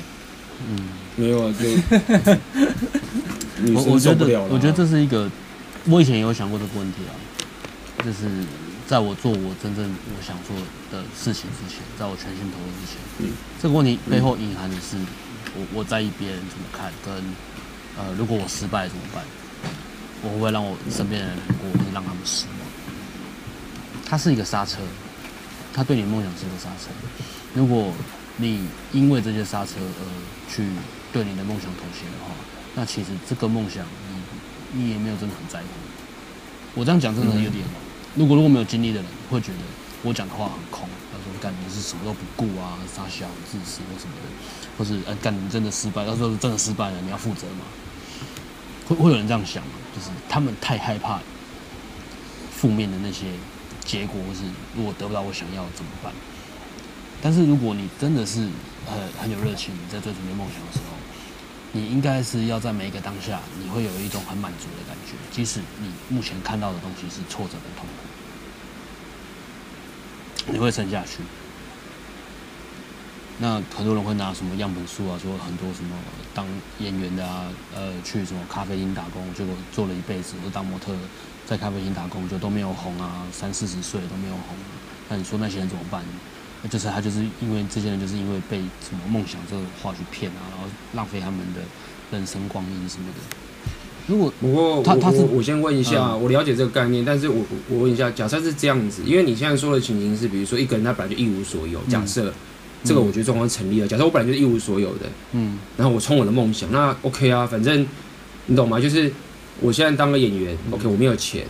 嗯，没有啊，就 我我觉得，我觉得这是一个，我以前也有想过这个问题啊，就是在我做我真正我想做的事情之前，在我全心投入之前，嗯，这个问题背后隐含的是。我我在意别人怎么看，跟呃，如果我失败怎么办？我会不会让我身边的人难过，或者让他们失望？它是一个刹车，它对你的梦想是一个刹车。如果你因为这些刹车而去对你的梦想妥协的话，那其实这个梦想你你也没有真的很在乎。我这样讲真的有点，如果如果没有经历的人会觉得我讲的话很空，他说干你是什么都不顾啊，傻小自私或什么的，或是呃干你真的失败，到时候真的失败了你要负责吗？会会有人这样想吗？就是他们太害怕负面的那些结果，或是如果得不到我想要怎么办？但是如果你真的是很很有热情，你在追逐你的梦想的时候，你应该是要在每一个当下，你会有一种很满足的感觉，即使你目前看到的东西是挫折跟痛苦，你会撑下去。那很多人会拿什么样本数啊，说很多什么当演员的啊，呃，去什么咖啡厅打工，结果做了一辈子，或当模特，在咖啡厅打工就都没有红啊，三四十岁都没有红。那你说那些人怎么办？那就是他就是因为这些人就是因为被什么梦想这种话去骗啊，然后浪费他们的人生光阴什么的。如果不过他他是我先问一下，我了解这个概念，但是我我问一下，假设是这样子，因为你现在说的情形是，比如说一个人他本来就一无所有，假设。这个我觉得状况成立了。假设我本来就是一无所有的，嗯，然后我冲我的梦想，那 OK 啊，反正你懂吗？就是我现在当个演员，OK，我没有钱，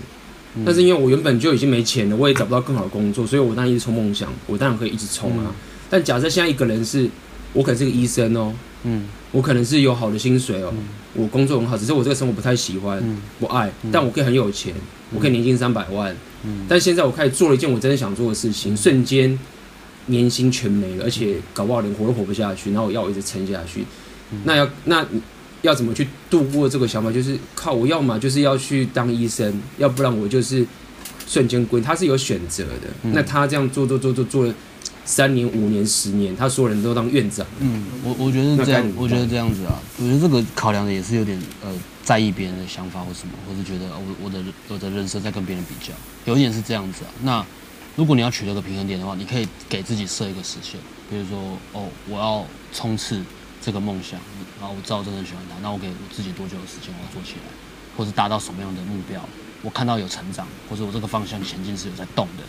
但是因为我原本就已经没钱了，我也找不到更好的工作，所以我当然一直冲梦想，我当然可以一直冲啊。但假设现在一个人是，我可能是个医生哦，嗯，我可能是有好的薪水哦，我工作很好，只是我这个生活不太喜欢，不爱，但我可以很有钱，我可以年薪三百万，嗯，但现在我开始做了一件我真的想做的事情，瞬间。年薪全没了，而且搞不好连活都活不下去，然后我要我一直撑下去，嗯、那要那要怎么去度过这个想法？就是靠我要么就是要去当医生，要不然我就是瞬间归。他是有选择的，嗯、那他这样做做做做做了三年、五年、十年，他所有人都当院长。嗯，我我觉得是这样，我觉得这样子啊，我觉得这个考量的也是有点呃在意别人的想法或什么，或是觉得我我的我的人生在跟别人比较，有一点是这样子啊，那。如果你要取得个平衡点的话，你可以给自己设一个时限，比如说，哦，我要冲刺这个梦想，然后我知道我真的喜欢它，那我给我自己多久的时间我要做起来，或是达到什么样的目标？我看到有成长，或者我这个方向前进是有在动的，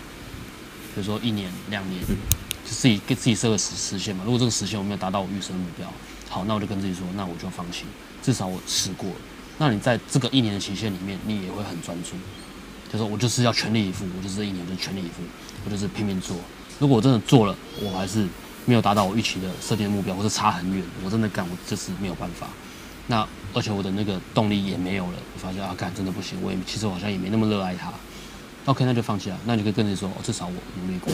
比如说一年、两年，就自己给自己设个时时限嘛。如果这个时限我没有达到我预设的目标，好，那我就跟自己说，那我就放弃，至少我试过了。那你在这个一年的期限里面，你也会很专注。就说我就是要全力以赴，我就是这一年就全力以赴，我就是拼命做。如果我真的做了，我还是没有达到我预期的设定的目标，或是差很远，我真的干，我就是没有办法。那而且我的那个动力也没有了，我发现啊，干真的不行，我也其实我好像也没那么热爱它。OK，那就放弃了。那你可以跟你说，哦，至少我努力过，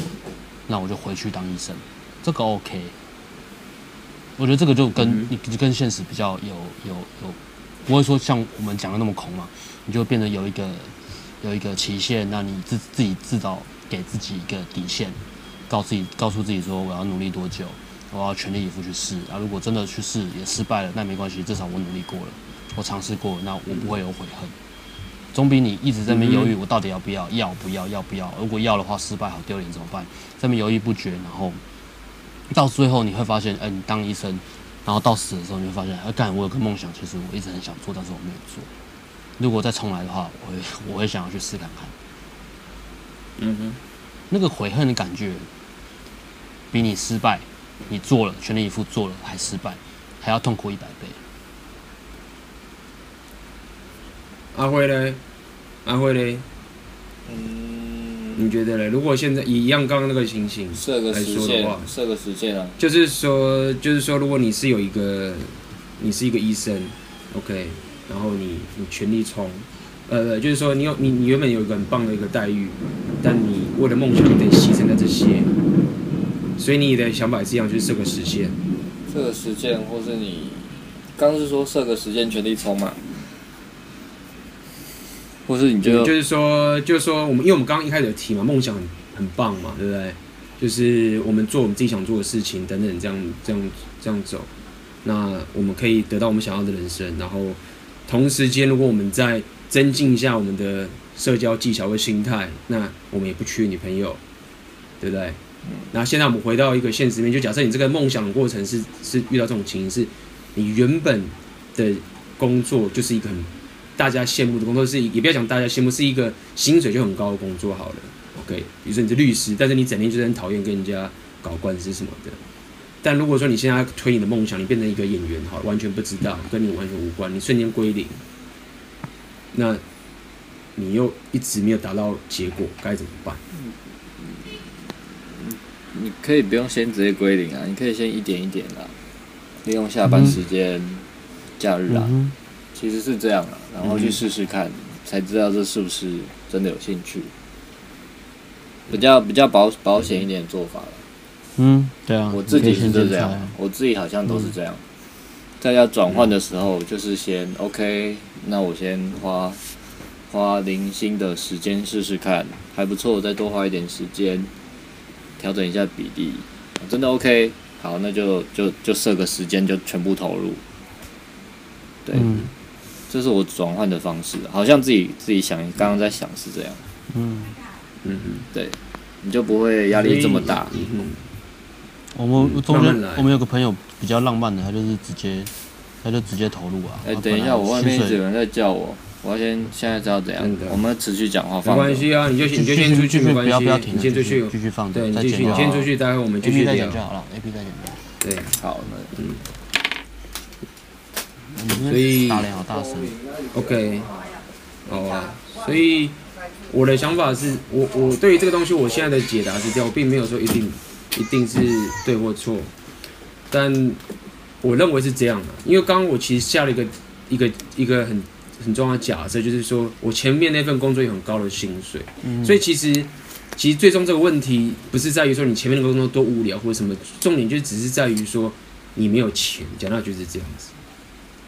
那我就回去当医生，这个 OK。我觉得这个就跟你跟现实比较有有有，不会说像我们讲的那么空嘛，你就变得有一个。有一个期限，那你自自己自找给自己一个底线，告诉自己告诉自己说我要努力多久，我要全力以赴去试。啊，如果真的去试也失败了，那没关系，至少我努力过了，我尝试过了，那我不会有悔恨。总比你一直在那边犹豫，我到底要不要，要不要，要不要？如果要的话，失败好丢脸怎么办？在那边犹豫不决，然后到最后你会发现，哎、欸，你当医生，然后到死的时候你会发现，哎，干，我有个梦想，其实我一直很想做，但是我没有做。如果再重来的话，我会我会想要去试看看。嗯哼，那个悔恨的感觉，比你失败，你做了全力以赴做了还失败，还要痛苦一百倍。阿辉嘞，阿辉嘞，嗯，你觉得嘞？如果现在一样刚刚那个情形来说的话，设个时限啊，就是说，就是说，如果你是有一个，你是一个医生，OK。然后你你全力冲，呃，就是说你有你你原本有一个很棒的一个待遇，但你为了梦想你得牺牲掉这些，所以你的想法也是一样，就是设个时限，设个时限，或是你刚刚是说设个时间全力冲嘛，或是你就就是说就是说我们因为我们刚刚一开始有提嘛，梦想很很棒嘛，对不对？就是我们做我们自己想做的事情等等这样这样这样走，那我们可以得到我们想要的人生，然后。同时间，如果我们再增进一下我们的社交技巧和心态，那我们也不缺女朋友，对不对？那现在我们回到一个现实面，就假设你这个梦想的过程是是遇到这种情形，是你原本的工作就是一个很大家羡慕的工作，是也不要讲大家羡慕，是一个薪水就很高的工作好了。OK，比如说你是律师，但是你整天就是很讨厌跟人家搞官司什么的。但如果说你现在推你的梦想，你变成一个演员，好，完全不知道，跟你完全无关，你瞬间归零，那你又一直没有达到结果，该怎么办？你可以不用先直接归零啊，你可以先一点一点啊，利用下班时间、假日啊、其实是这样啊，然后去试试看、才知道这是不是真的有兴趣，比较比较保保险一点的做法了。嗯，对啊，我自己是这样，我自己好像都是这样，在要转换的时候，就是先 OK，那我先花花零星的时间试试看，还不错，我再多花一点时间。调整一下比例，真的 OK，好，那就就就设个时间，就全部投入。对，嗯、这是我转换的方式，好像自己自己想，刚刚在想是这样。嗯嗯嗯，对，你就不会压力这么大。嗯嗯。我们中间我们有个朋友比较浪漫的，他就是直接他就直接投入啊。哎、欸，等一下，我外面有人在叫我。我要先现在知道怎样，我们持续讲话。没关系啊，你就你就先出去，没关系。不要不要停，你先出去，继续放。对，你继续，你先出去，待会我们继续聊。A P 再讲就好了，A P 再讲。对，好，那嗯。所以打脸好大声。OK，好啊。所以我的想法是我我对于这个东西，我现在的解答是这样，我并没有说一定一定是对或错，但我认为是这样的，因为刚刚我其实下了一个一个一个很。很重要的假设就是说，我前面那份工作有很高的薪水，嗯，所以其实，其实最终这个问题不是在于说你前面的工作多无聊或者什么，重点就只是在于说你没有钱，讲到就是这样子，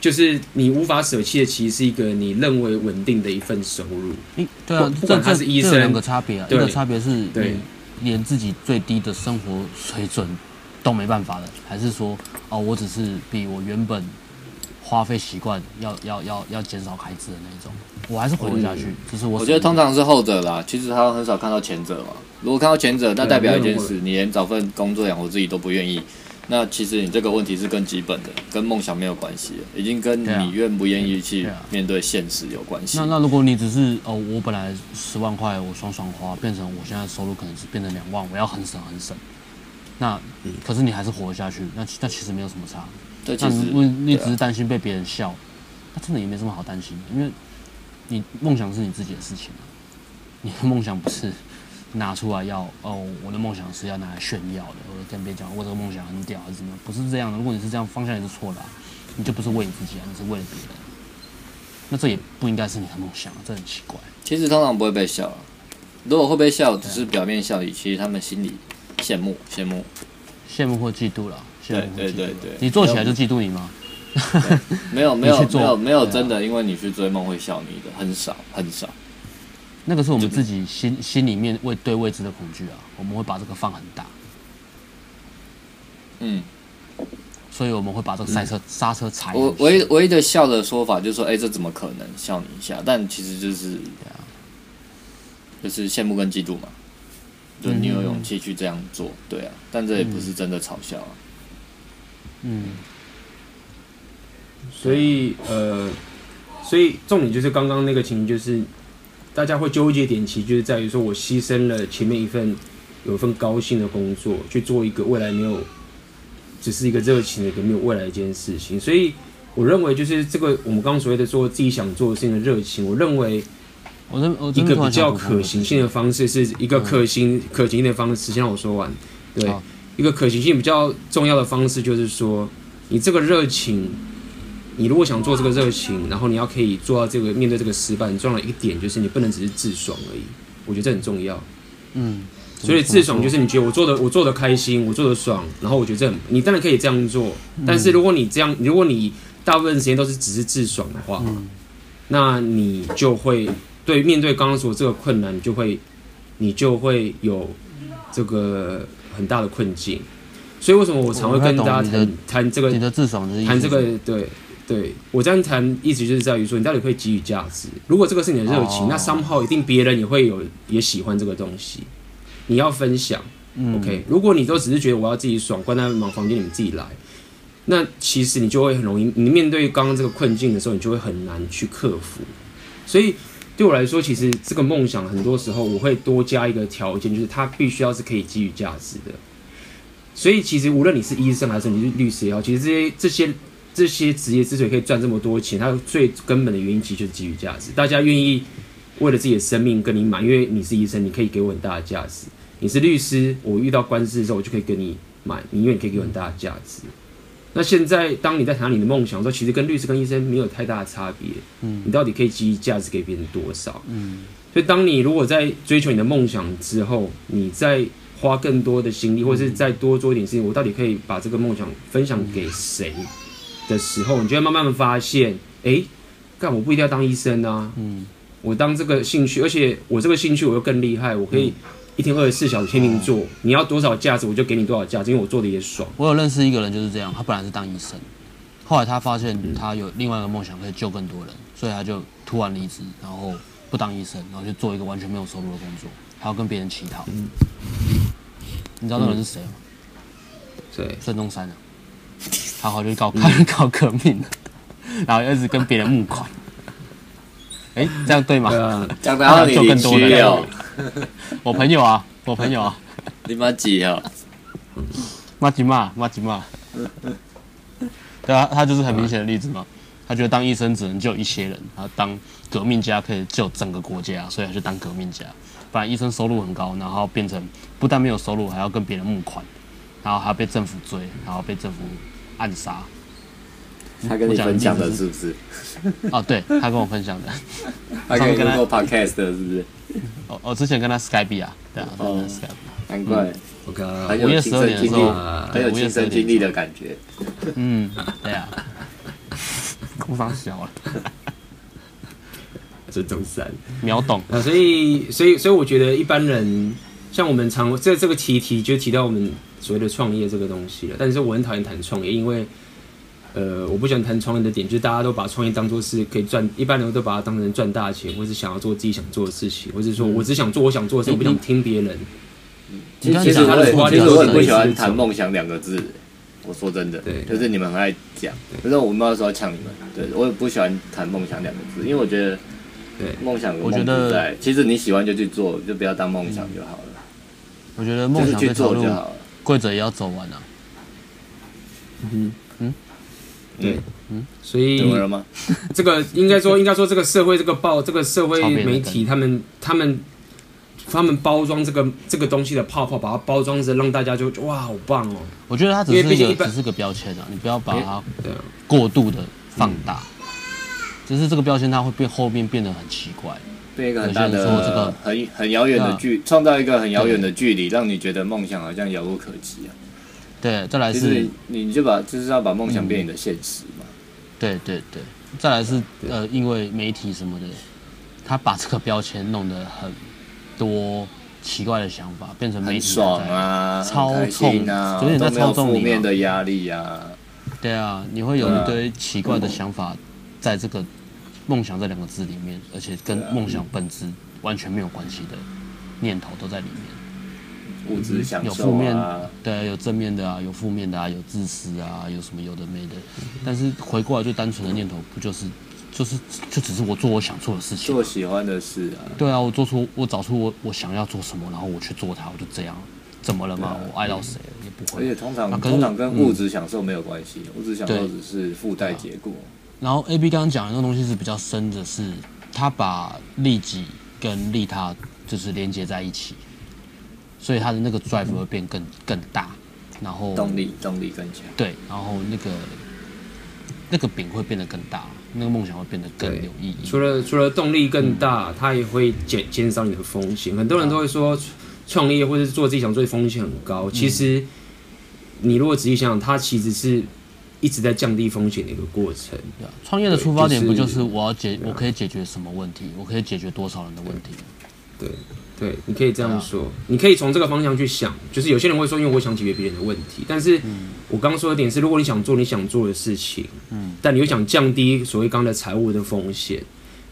就是你无法舍弃的，其实是一个你认为稳定的一份收入。对啊，不管他是医生，两个差别啊，一个差别是你连自己最低的生活水准都没办法了，还是说哦，我只是比我原本。花费习惯要要要要减少开支的那种，我还是活不下去。就是我，我觉得通常是后者啦。其实他很少看到前者嘛。如果看到前者，那代表一件事，你连找份工作养活自己都不愿意。那其实你这个问题是更基本的，跟梦想没有关系，已经跟你愿不愿意去面对现实有关系。那那如果你只是哦，我本来十万块我爽爽花，变成我现在收入可能是变成两万，我要很省很省。那可是你还是活下去，那那其实没有什么差。那你你只是担心被别人笑，那真的也没什么好担心的，因为你梦想是你自己的事情，你的梦想不是拿出来要哦，我的梦想是要拿来炫耀的，或者跟别人讲我这个梦想很屌还是怎么样？不是这样的。如果你是这样，方向也是错的，你就不是为你自己啊，你是为了别人。那这也不应该是你的梦想，这很奇怪。其实通常不会被笑，如果会被笑，只是表面笑意，其实他们心里羡慕、羡慕、羡慕或嫉妒了。对对对对，你做起来就嫉妒你吗？没有没有没有没有 真的，因为你去追梦会笑你的很少很少。那个是我们自己心心里面未对未知的恐惧啊，我们会把这个放很大。嗯，所以我们会把这个赛车刹车踩。我唯一唯一的笑的说法就是说，哎，这怎么可能笑你一下？但其实就是就是羡慕跟嫉妒嘛。就你有勇气去这样做，对啊，但这也不是真的嘲笑啊。嗯，所以呃，所以重点就是刚刚那个情形，就是大家会纠结点，其实就是在于说我牺牲了前面一份有一份高兴的工作，去做一个未来没有，只是一个热情的一个没有未来一件事情。所以我认为，就是这个我们刚刚所谓的做自己想做的事情的热情，我认为，我认一个比较可行性的方式，是一个可行可行的方式。先让我说完，对。一个可行性比较重要的方式，就是说，你这个热情，你如果想做这个热情，然后你要可以做到这个面对这个失败，重要的一个点就是你不能只是自爽而已。我觉得这很重要。嗯，所以自爽就是你觉得我做的我做的开心，我做的爽，然后我觉得这很，你当然可以这样做。但是如果你这样，如果你大部分时间都是只是自爽的话，那你就会对面对刚刚说这个困难，你就会你就会有这个。很大的困境，所以为什么我常会跟大家谈谈这个？你的自爽谈这个，对对，我这样谈意思就是在于说，你到底会给予价值。如果这个是你的热情，那 somehow 一定别人也会有也喜欢这个东西。你要分享，OK？如果你都只是觉得我要自己爽，关在房房间里面自己来，那其实你就会很容易，你面对刚刚这个困境的时候，你就会很难去克服。所以。对我来说，其实这个梦想很多时候我会多加一个条件，就是它必须要是可以给予价值的。所以其实无论你是医生还是你是律师也好，其实这些这些这些职业之所以可以赚这么多钱，它最根本的原因其实就是基于价值。大家愿意为了自己的生命跟你买，因为你是医生，你可以给我很大的价值；你是律师，我遇到官司的时候，我就可以跟你买，因为你可以给我很大的价值。那现在当你在谈你的梦想的时候，其实跟律师跟医生没有太大的差别。嗯，你到底可以给予价值给别人多少？嗯，所以当你如果在追求你的梦想之后，你在花更多的心力，或者是再多做一点事情，我到底可以把这个梦想分享给谁的时候，你就会慢慢的发现，哎、欸，干我不一定要当医生啊，嗯，我当这个兴趣，而且我这个兴趣我又更厉害，我可以一天二十四小时天天做，你要多少价值我就给你多少价值，因为我做的也爽。我有认识一个人就是这样，他本来是当医生，后来他发现他有另外一个梦想可以救更多人，所以他就突然离职，然后不当医生，然后就做一个完全没有收入的工作，还要跟别人乞讨。嗯你知道那个人是谁吗？对，孙中山啊，他 好就搞开始搞革命了，然后一直跟别人募款。哎、欸，这样对吗？讲的好，你更多的。我朋友啊，我朋友啊，你妈几啊？妈几嘛？妈几嘛？对啊，他就是很明显的例子嘛。他觉得当医生只能救一些人，他当革命家可以救整个国家，所以他就当革命家。不然医生收入很高，然后变成不但没有收入，还要跟别人募款，然后还要被政府追，然后被政府暗杀。他跟你分享的是不是？哦，对，他跟我分享的。他跟你做 podcast 的是不是？我我之前跟他 Skype 啊，对啊，哦，Skype。难怪，我靠，午夜十二点的时候，很有亲身经历的感觉。嗯，对啊。空房小了。孙中山秒懂啊，所以所以所以我觉得一般人像我们常这这个提提就提到我们所谓的创业这个东西了，但是我很讨厌谈创业，因为呃我不喜欢谈创业的点，就是大家都把创业当做是可以赚，一般人都把它当成赚大钱，或是想要做自己想做的事情，或是说我只想做我想做的事，我不想听别人。其实其实我其实我很不喜欢谈梦想两个字，我说真的，对，就是你们很爱讲，可是我没有说要呛你们，对我也不喜欢谈梦想两个字，因为我觉得。对，梦想我觉得其实你喜欢就去做，就不要当梦想就好了。我觉得梦想去做就好了，规则也要走完啊。嗯。嗯，对，嗯，所以怎么了吗？这个应该说，应该说，这个社会，这个报，这个社会媒体，他们，他们，他们包装这个这个东西的泡泡，把它包装着，让大家就哇，好棒哦。我觉得它只是一个，只是个标签啊，你不要把它过度的放大。只是这个标签，它会变后面变得很奇怪，变一个很大的、这个、很很遥远的距，创造一个很遥远的距离，让你觉得梦想好像遥不可及啊。对，再来是，你你就把就是要把梦想变你的现实嘛。嗯、对对对，再来是呃，因为媒体什么的，他把这个标签弄得很多奇怪的想法，变成媒体爽啊，操纵啊，有点在操纵你。负面的压力啊。对啊，你会有一堆奇怪的想法在这个。梦想这两个字里面，而且跟梦想本质完全没有关系的念头都在里面。物质享受啊，有负面，对，有正面的啊，有负面的啊，有自私啊，有什么有的没的。但是回过来最单纯的念头，不就是，就是，就只是我做我想做的事情，做喜欢的事啊。对啊，我做出，我找出我我想要做什么，然后我去做它，我就这样，怎么了嘛？我爱到谁了也不会。而且通常通常跟物质享受没有关系，物质享受只是附带结果。然后 A B 刚刚讲的那个东西是比较深的，是他把利己跟利他就是连接在一起，所以他的那个 drive 会变更更大，然后动力动力更强。对，然后那个那个饼会变得更大，那个梦想会变得更有意义。除了除了动力更大，它也会减减少你的风险。很多人都会说创业或者是做自己想做的风险很高，其实你如果仔细想想，它其实是。一直在降低风险的一个过程。创业的出发点不就是我要解，我可以解决什么问题？我可以解决多少人的问题？对，对，你可以这样说，你可以从这个方向去想。就是有些人会说，因为我想解决别人的问题。但是我刚刚说的点是，如果你想做你想做的事情，嗯，但你又想降低所谓刚才财务的风险，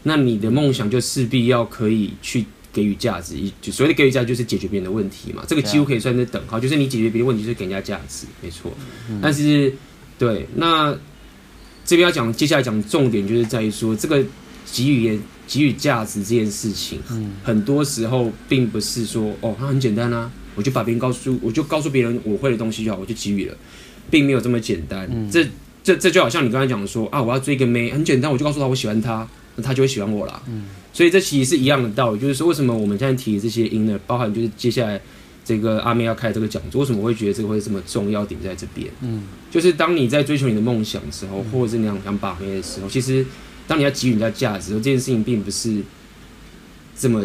那你的梦想就势必要可以去给予价值。就所谓的给予价值，就是解决别人的问题嘛。这个几乎可以算是等号，就是你解决别人问题，就是给人家价值，没错。但是。对，那这边要讲，接下来讲重点就是在于说，这个给予给予价值这件事情，嗯，很多时候并不是说哦，它很简单啊，我就把别人告诉，我就告诉别人我会的东西就好，我就给予了，并没有这么简单。嗯、这这这就好像你刚才讲的说啊，我要追一个妹，很简单，我就告诉他我喜欢他，那他就会喜欢我啦。嗯，所以这其实是一样的道理，就是说为什么我们现在提的这些 inner，包含就是接下来这个阿妹要开这个讲座，为什么会觉得这个会这么重要，点在这边？嗯，就是当你在追求你的梦想的时候，或者是你想想把妹的时候，其实当你要给予人家价值，这件事情并不是这么。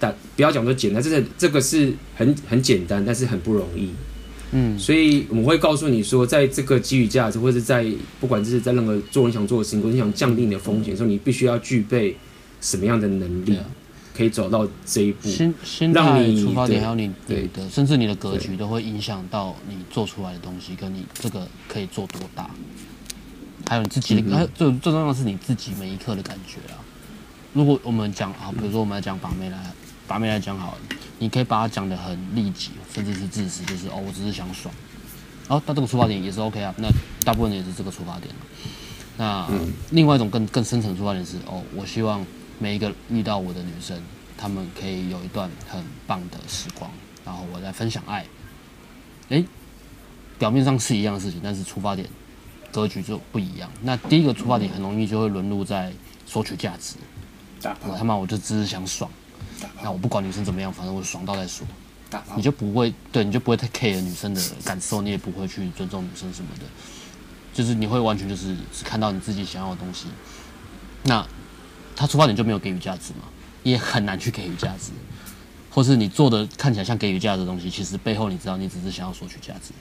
大不要讲说简单，这是这个是很很简单，但是很不容易。嗯，所以我们会告诉你说，在这个给予价值，或者是在不管是在任何做你想做的事情，或者你想降低你的风险的时候，你必须要具备什么样的能力，可以走到这一步。心心态出发点，还有你对的，甚至你的格局，都会影响到你做出来的东西，跟你这个可以做多大，还有你自己的，还有最最重要的是你自己每一刻的感觉啊。如果我们讲啊，比如说我们来讲把妹来。把妹来讲好了，你可以把它讲的很利己，甚至是自私，就是哦，我只是想爽。哦，那这个出发点也是 OK 啊。那大部分也是这个出发点。那、嗯、另外一种更更深层出发点是哦，我希望每一个遇到我的女生，她们可以有一段很棒的时光，然后我再分享爱。诶、欸，表面上是一样的事情，但是出发点格局就不一样。那第一个出发点很容易就会沦入在索取价值。我他妈我就只是想爽。那我不管女生怎么样，反正我爽到再说。你就不会对，你就不会太 care 女生的感受，你也不会去尊重女生什么的。就是你会完全就是只看到你自己想要的东西。那他出发点就没有给予价值嘛，也很难去给予价值。或是你做的看起来像给予价值的东西，其实背后你知道你只是想要索取价值。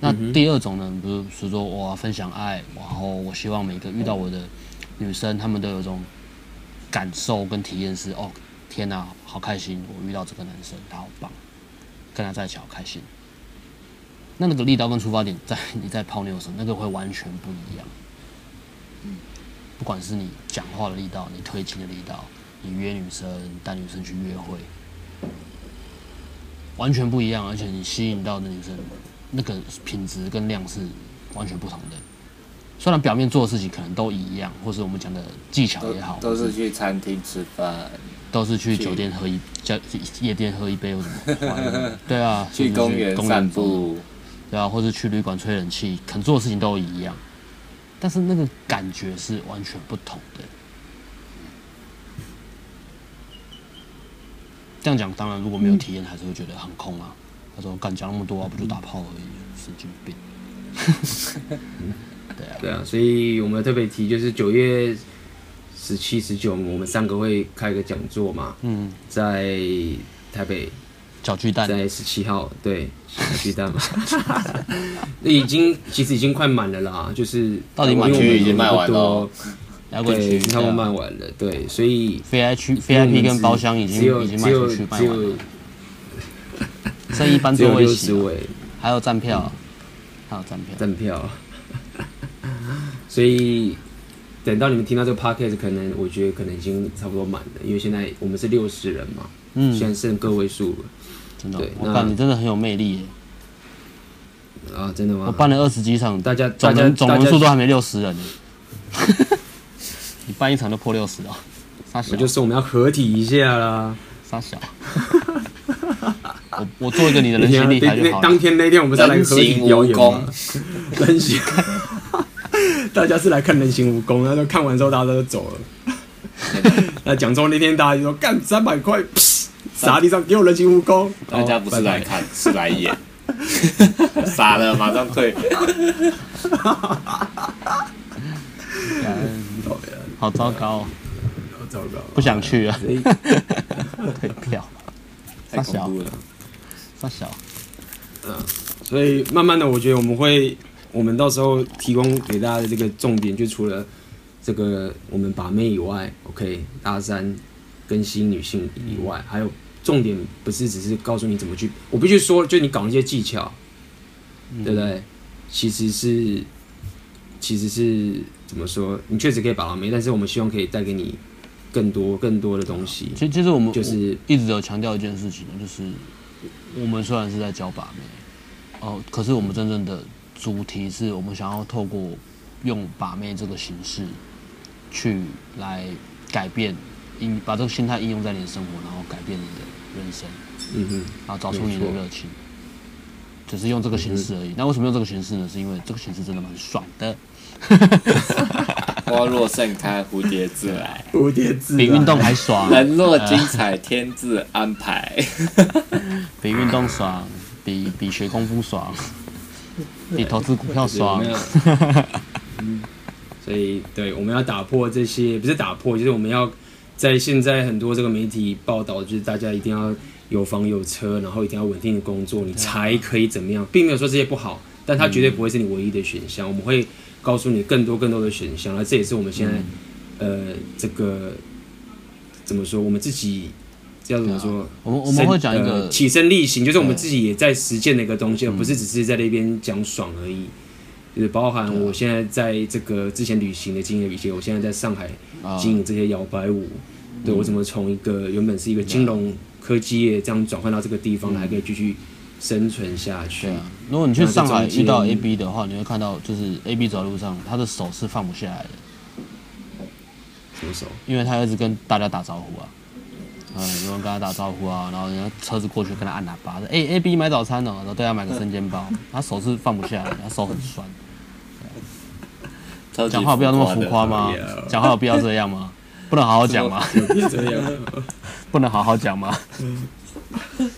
那第二种呢，比如说我要分享爱，然后我希望每个遇到我的女生，她们都有种。感受跟体验是哦，天哪，好开心！我遇到这个男生，他好棒，跟他在一起好开心。那那个力道跟出发点，在 你在泡妞的时候，那个会完全不一样。嗯，不管是你讲话的力道，你推进的力道，你约女生带女生去约会，完全不一样。而且你吸引到的女生，那个品质跟量是完全不同的。虽然表面做的事情可能都一样，或是我们讲的技巧也好，都，都是去餐厅吃饭，都是去酒店喝一叫夜店喝一杯或什么，对啊，去公园散步，对啊，或是去旅馆吹冷气，肯做的事情都一样，但是那个感觉是完全不同的。这样讲，当然如果没有体验，还是会觉得很空啊。他说：“敢讲那么多啊，不就打炮而已，神经病。”对啊，对啊，所以我们特别提就是九月十七、十九，我们三个会开个讲座嘛。嗯，在台北小巨蛋，在十七号，对，小巨蛋嘛。已经其实已经快满了啦，就是到底满区已经卖完了，对，差不多卖完了，对，所以 VIP VIP 跟包厢已经已经卖出去卖完了，剩一般座位。席，还有站票，还有站票，站票。所以等到你们听到这个 podcast，可能我觉得可能已经差不多满了，因为现在我们是六十人嘛，嗯，现在剩个位数了，真的。我看你真的很有魅力耶。啊，真的吗？我办了二十几场，大家总人总人数都还没六十人呢。你办一场就破六十了。我就说我们要合体一下啦，傻小。我我做一个你的人形 立牌就好了。当天那天我们在来合体表演嘛，人形。大家是来看人形蜈蚣，然后看完之后大家都走了。那讲座那天大家就说干三百块，撒地上给我人形蜈蚣。大家不是来看，是来演。傻了，马上退。好糟糕，好糟糕，不想去啊。退票，太恐怖了，发小。嗯，所以慢慢的，我觉得我们会。我们到时候提供给大家的这个重点，就除了这个我们把妹以外，OK，大三更新女性以外，还有重点不是只是告诉你怎么去，我必须说，就你搞那些技巧，对不对？其实是，其实是怎么说？你确实可以把它没，但是我们希望可以带给你更多更多的东西。其实，其实我们就是一直有强调一件事情，就是我们虽然是在教把妹，哦，可是我们真正的。主题是我们想要透过用把妹这个形式，去来改变应把这个心态应用在你的生活，然后改变你的人生，嗯哼，然后找出你的热情。只是用这个形式而已。嗯、那为什么用这个形式呢？是因为这个形式真的蛮爽的。花若盛开，蝴蝶自来。蝴蝶自来比运动还爽。人若精彩，天自安排。比运动爽，比比学功夫爽，比投资股票爽。嗯，所以对，我们要打破这些，不是打破，就是我们要在现在很多这个媒体报道，就是大家一定要。有房有车，然后一定要稳定的工作，你才可以怎么样？并没有说这些不好，但它绝对不会是你唯一的选项。嗯、我们会告诉你更多更多的选项，而这也是我们现在、嗯、呃这个怎么说？我们自己要怎么说？啊、我们我们会讲一个、呃、起身力行，就是我们自己也在实践的一个东西，而不是只是在那边讲爽而已。就是包含我现在在这个之前旅行的经验，以及我现在在上海经营这些摇摆舞，啊、对我怎么从一个原本是一个金融。科技业这样转换到这个地方，还可以继续生存下去。对啊，如果你去上海遇到 A B 的话，你会看到就是 A B 走在路上，他的手是放不下来的。什么手？因为他一直跟大家打招呼啊，嗯，有人跟他打招呼啊，然后人家车子过去跟他按喇叭，哎 A B 买早餐哦，然后对他买个生煎包，他手是放不下来的，他手很酸。讲话不要那么浮夸吗？讲话有必要这样吗？不能好好讲吗？不能好好讲吗？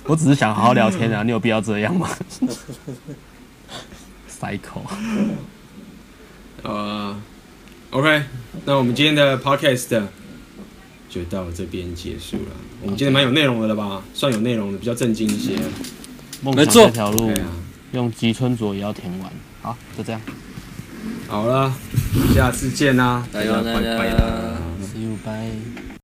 我只是想好好聊天啊，你有必要这样吗？Cycle。呃，OK，那我们今天的 Podcast 就到这边结束了。我们今天蛮有内容的了吧？算有内容的，比较正经一些。梦想这条路，用吉村卓也要填完。好，就这样。好了，下次见啦！拜拜啦！See you, bye.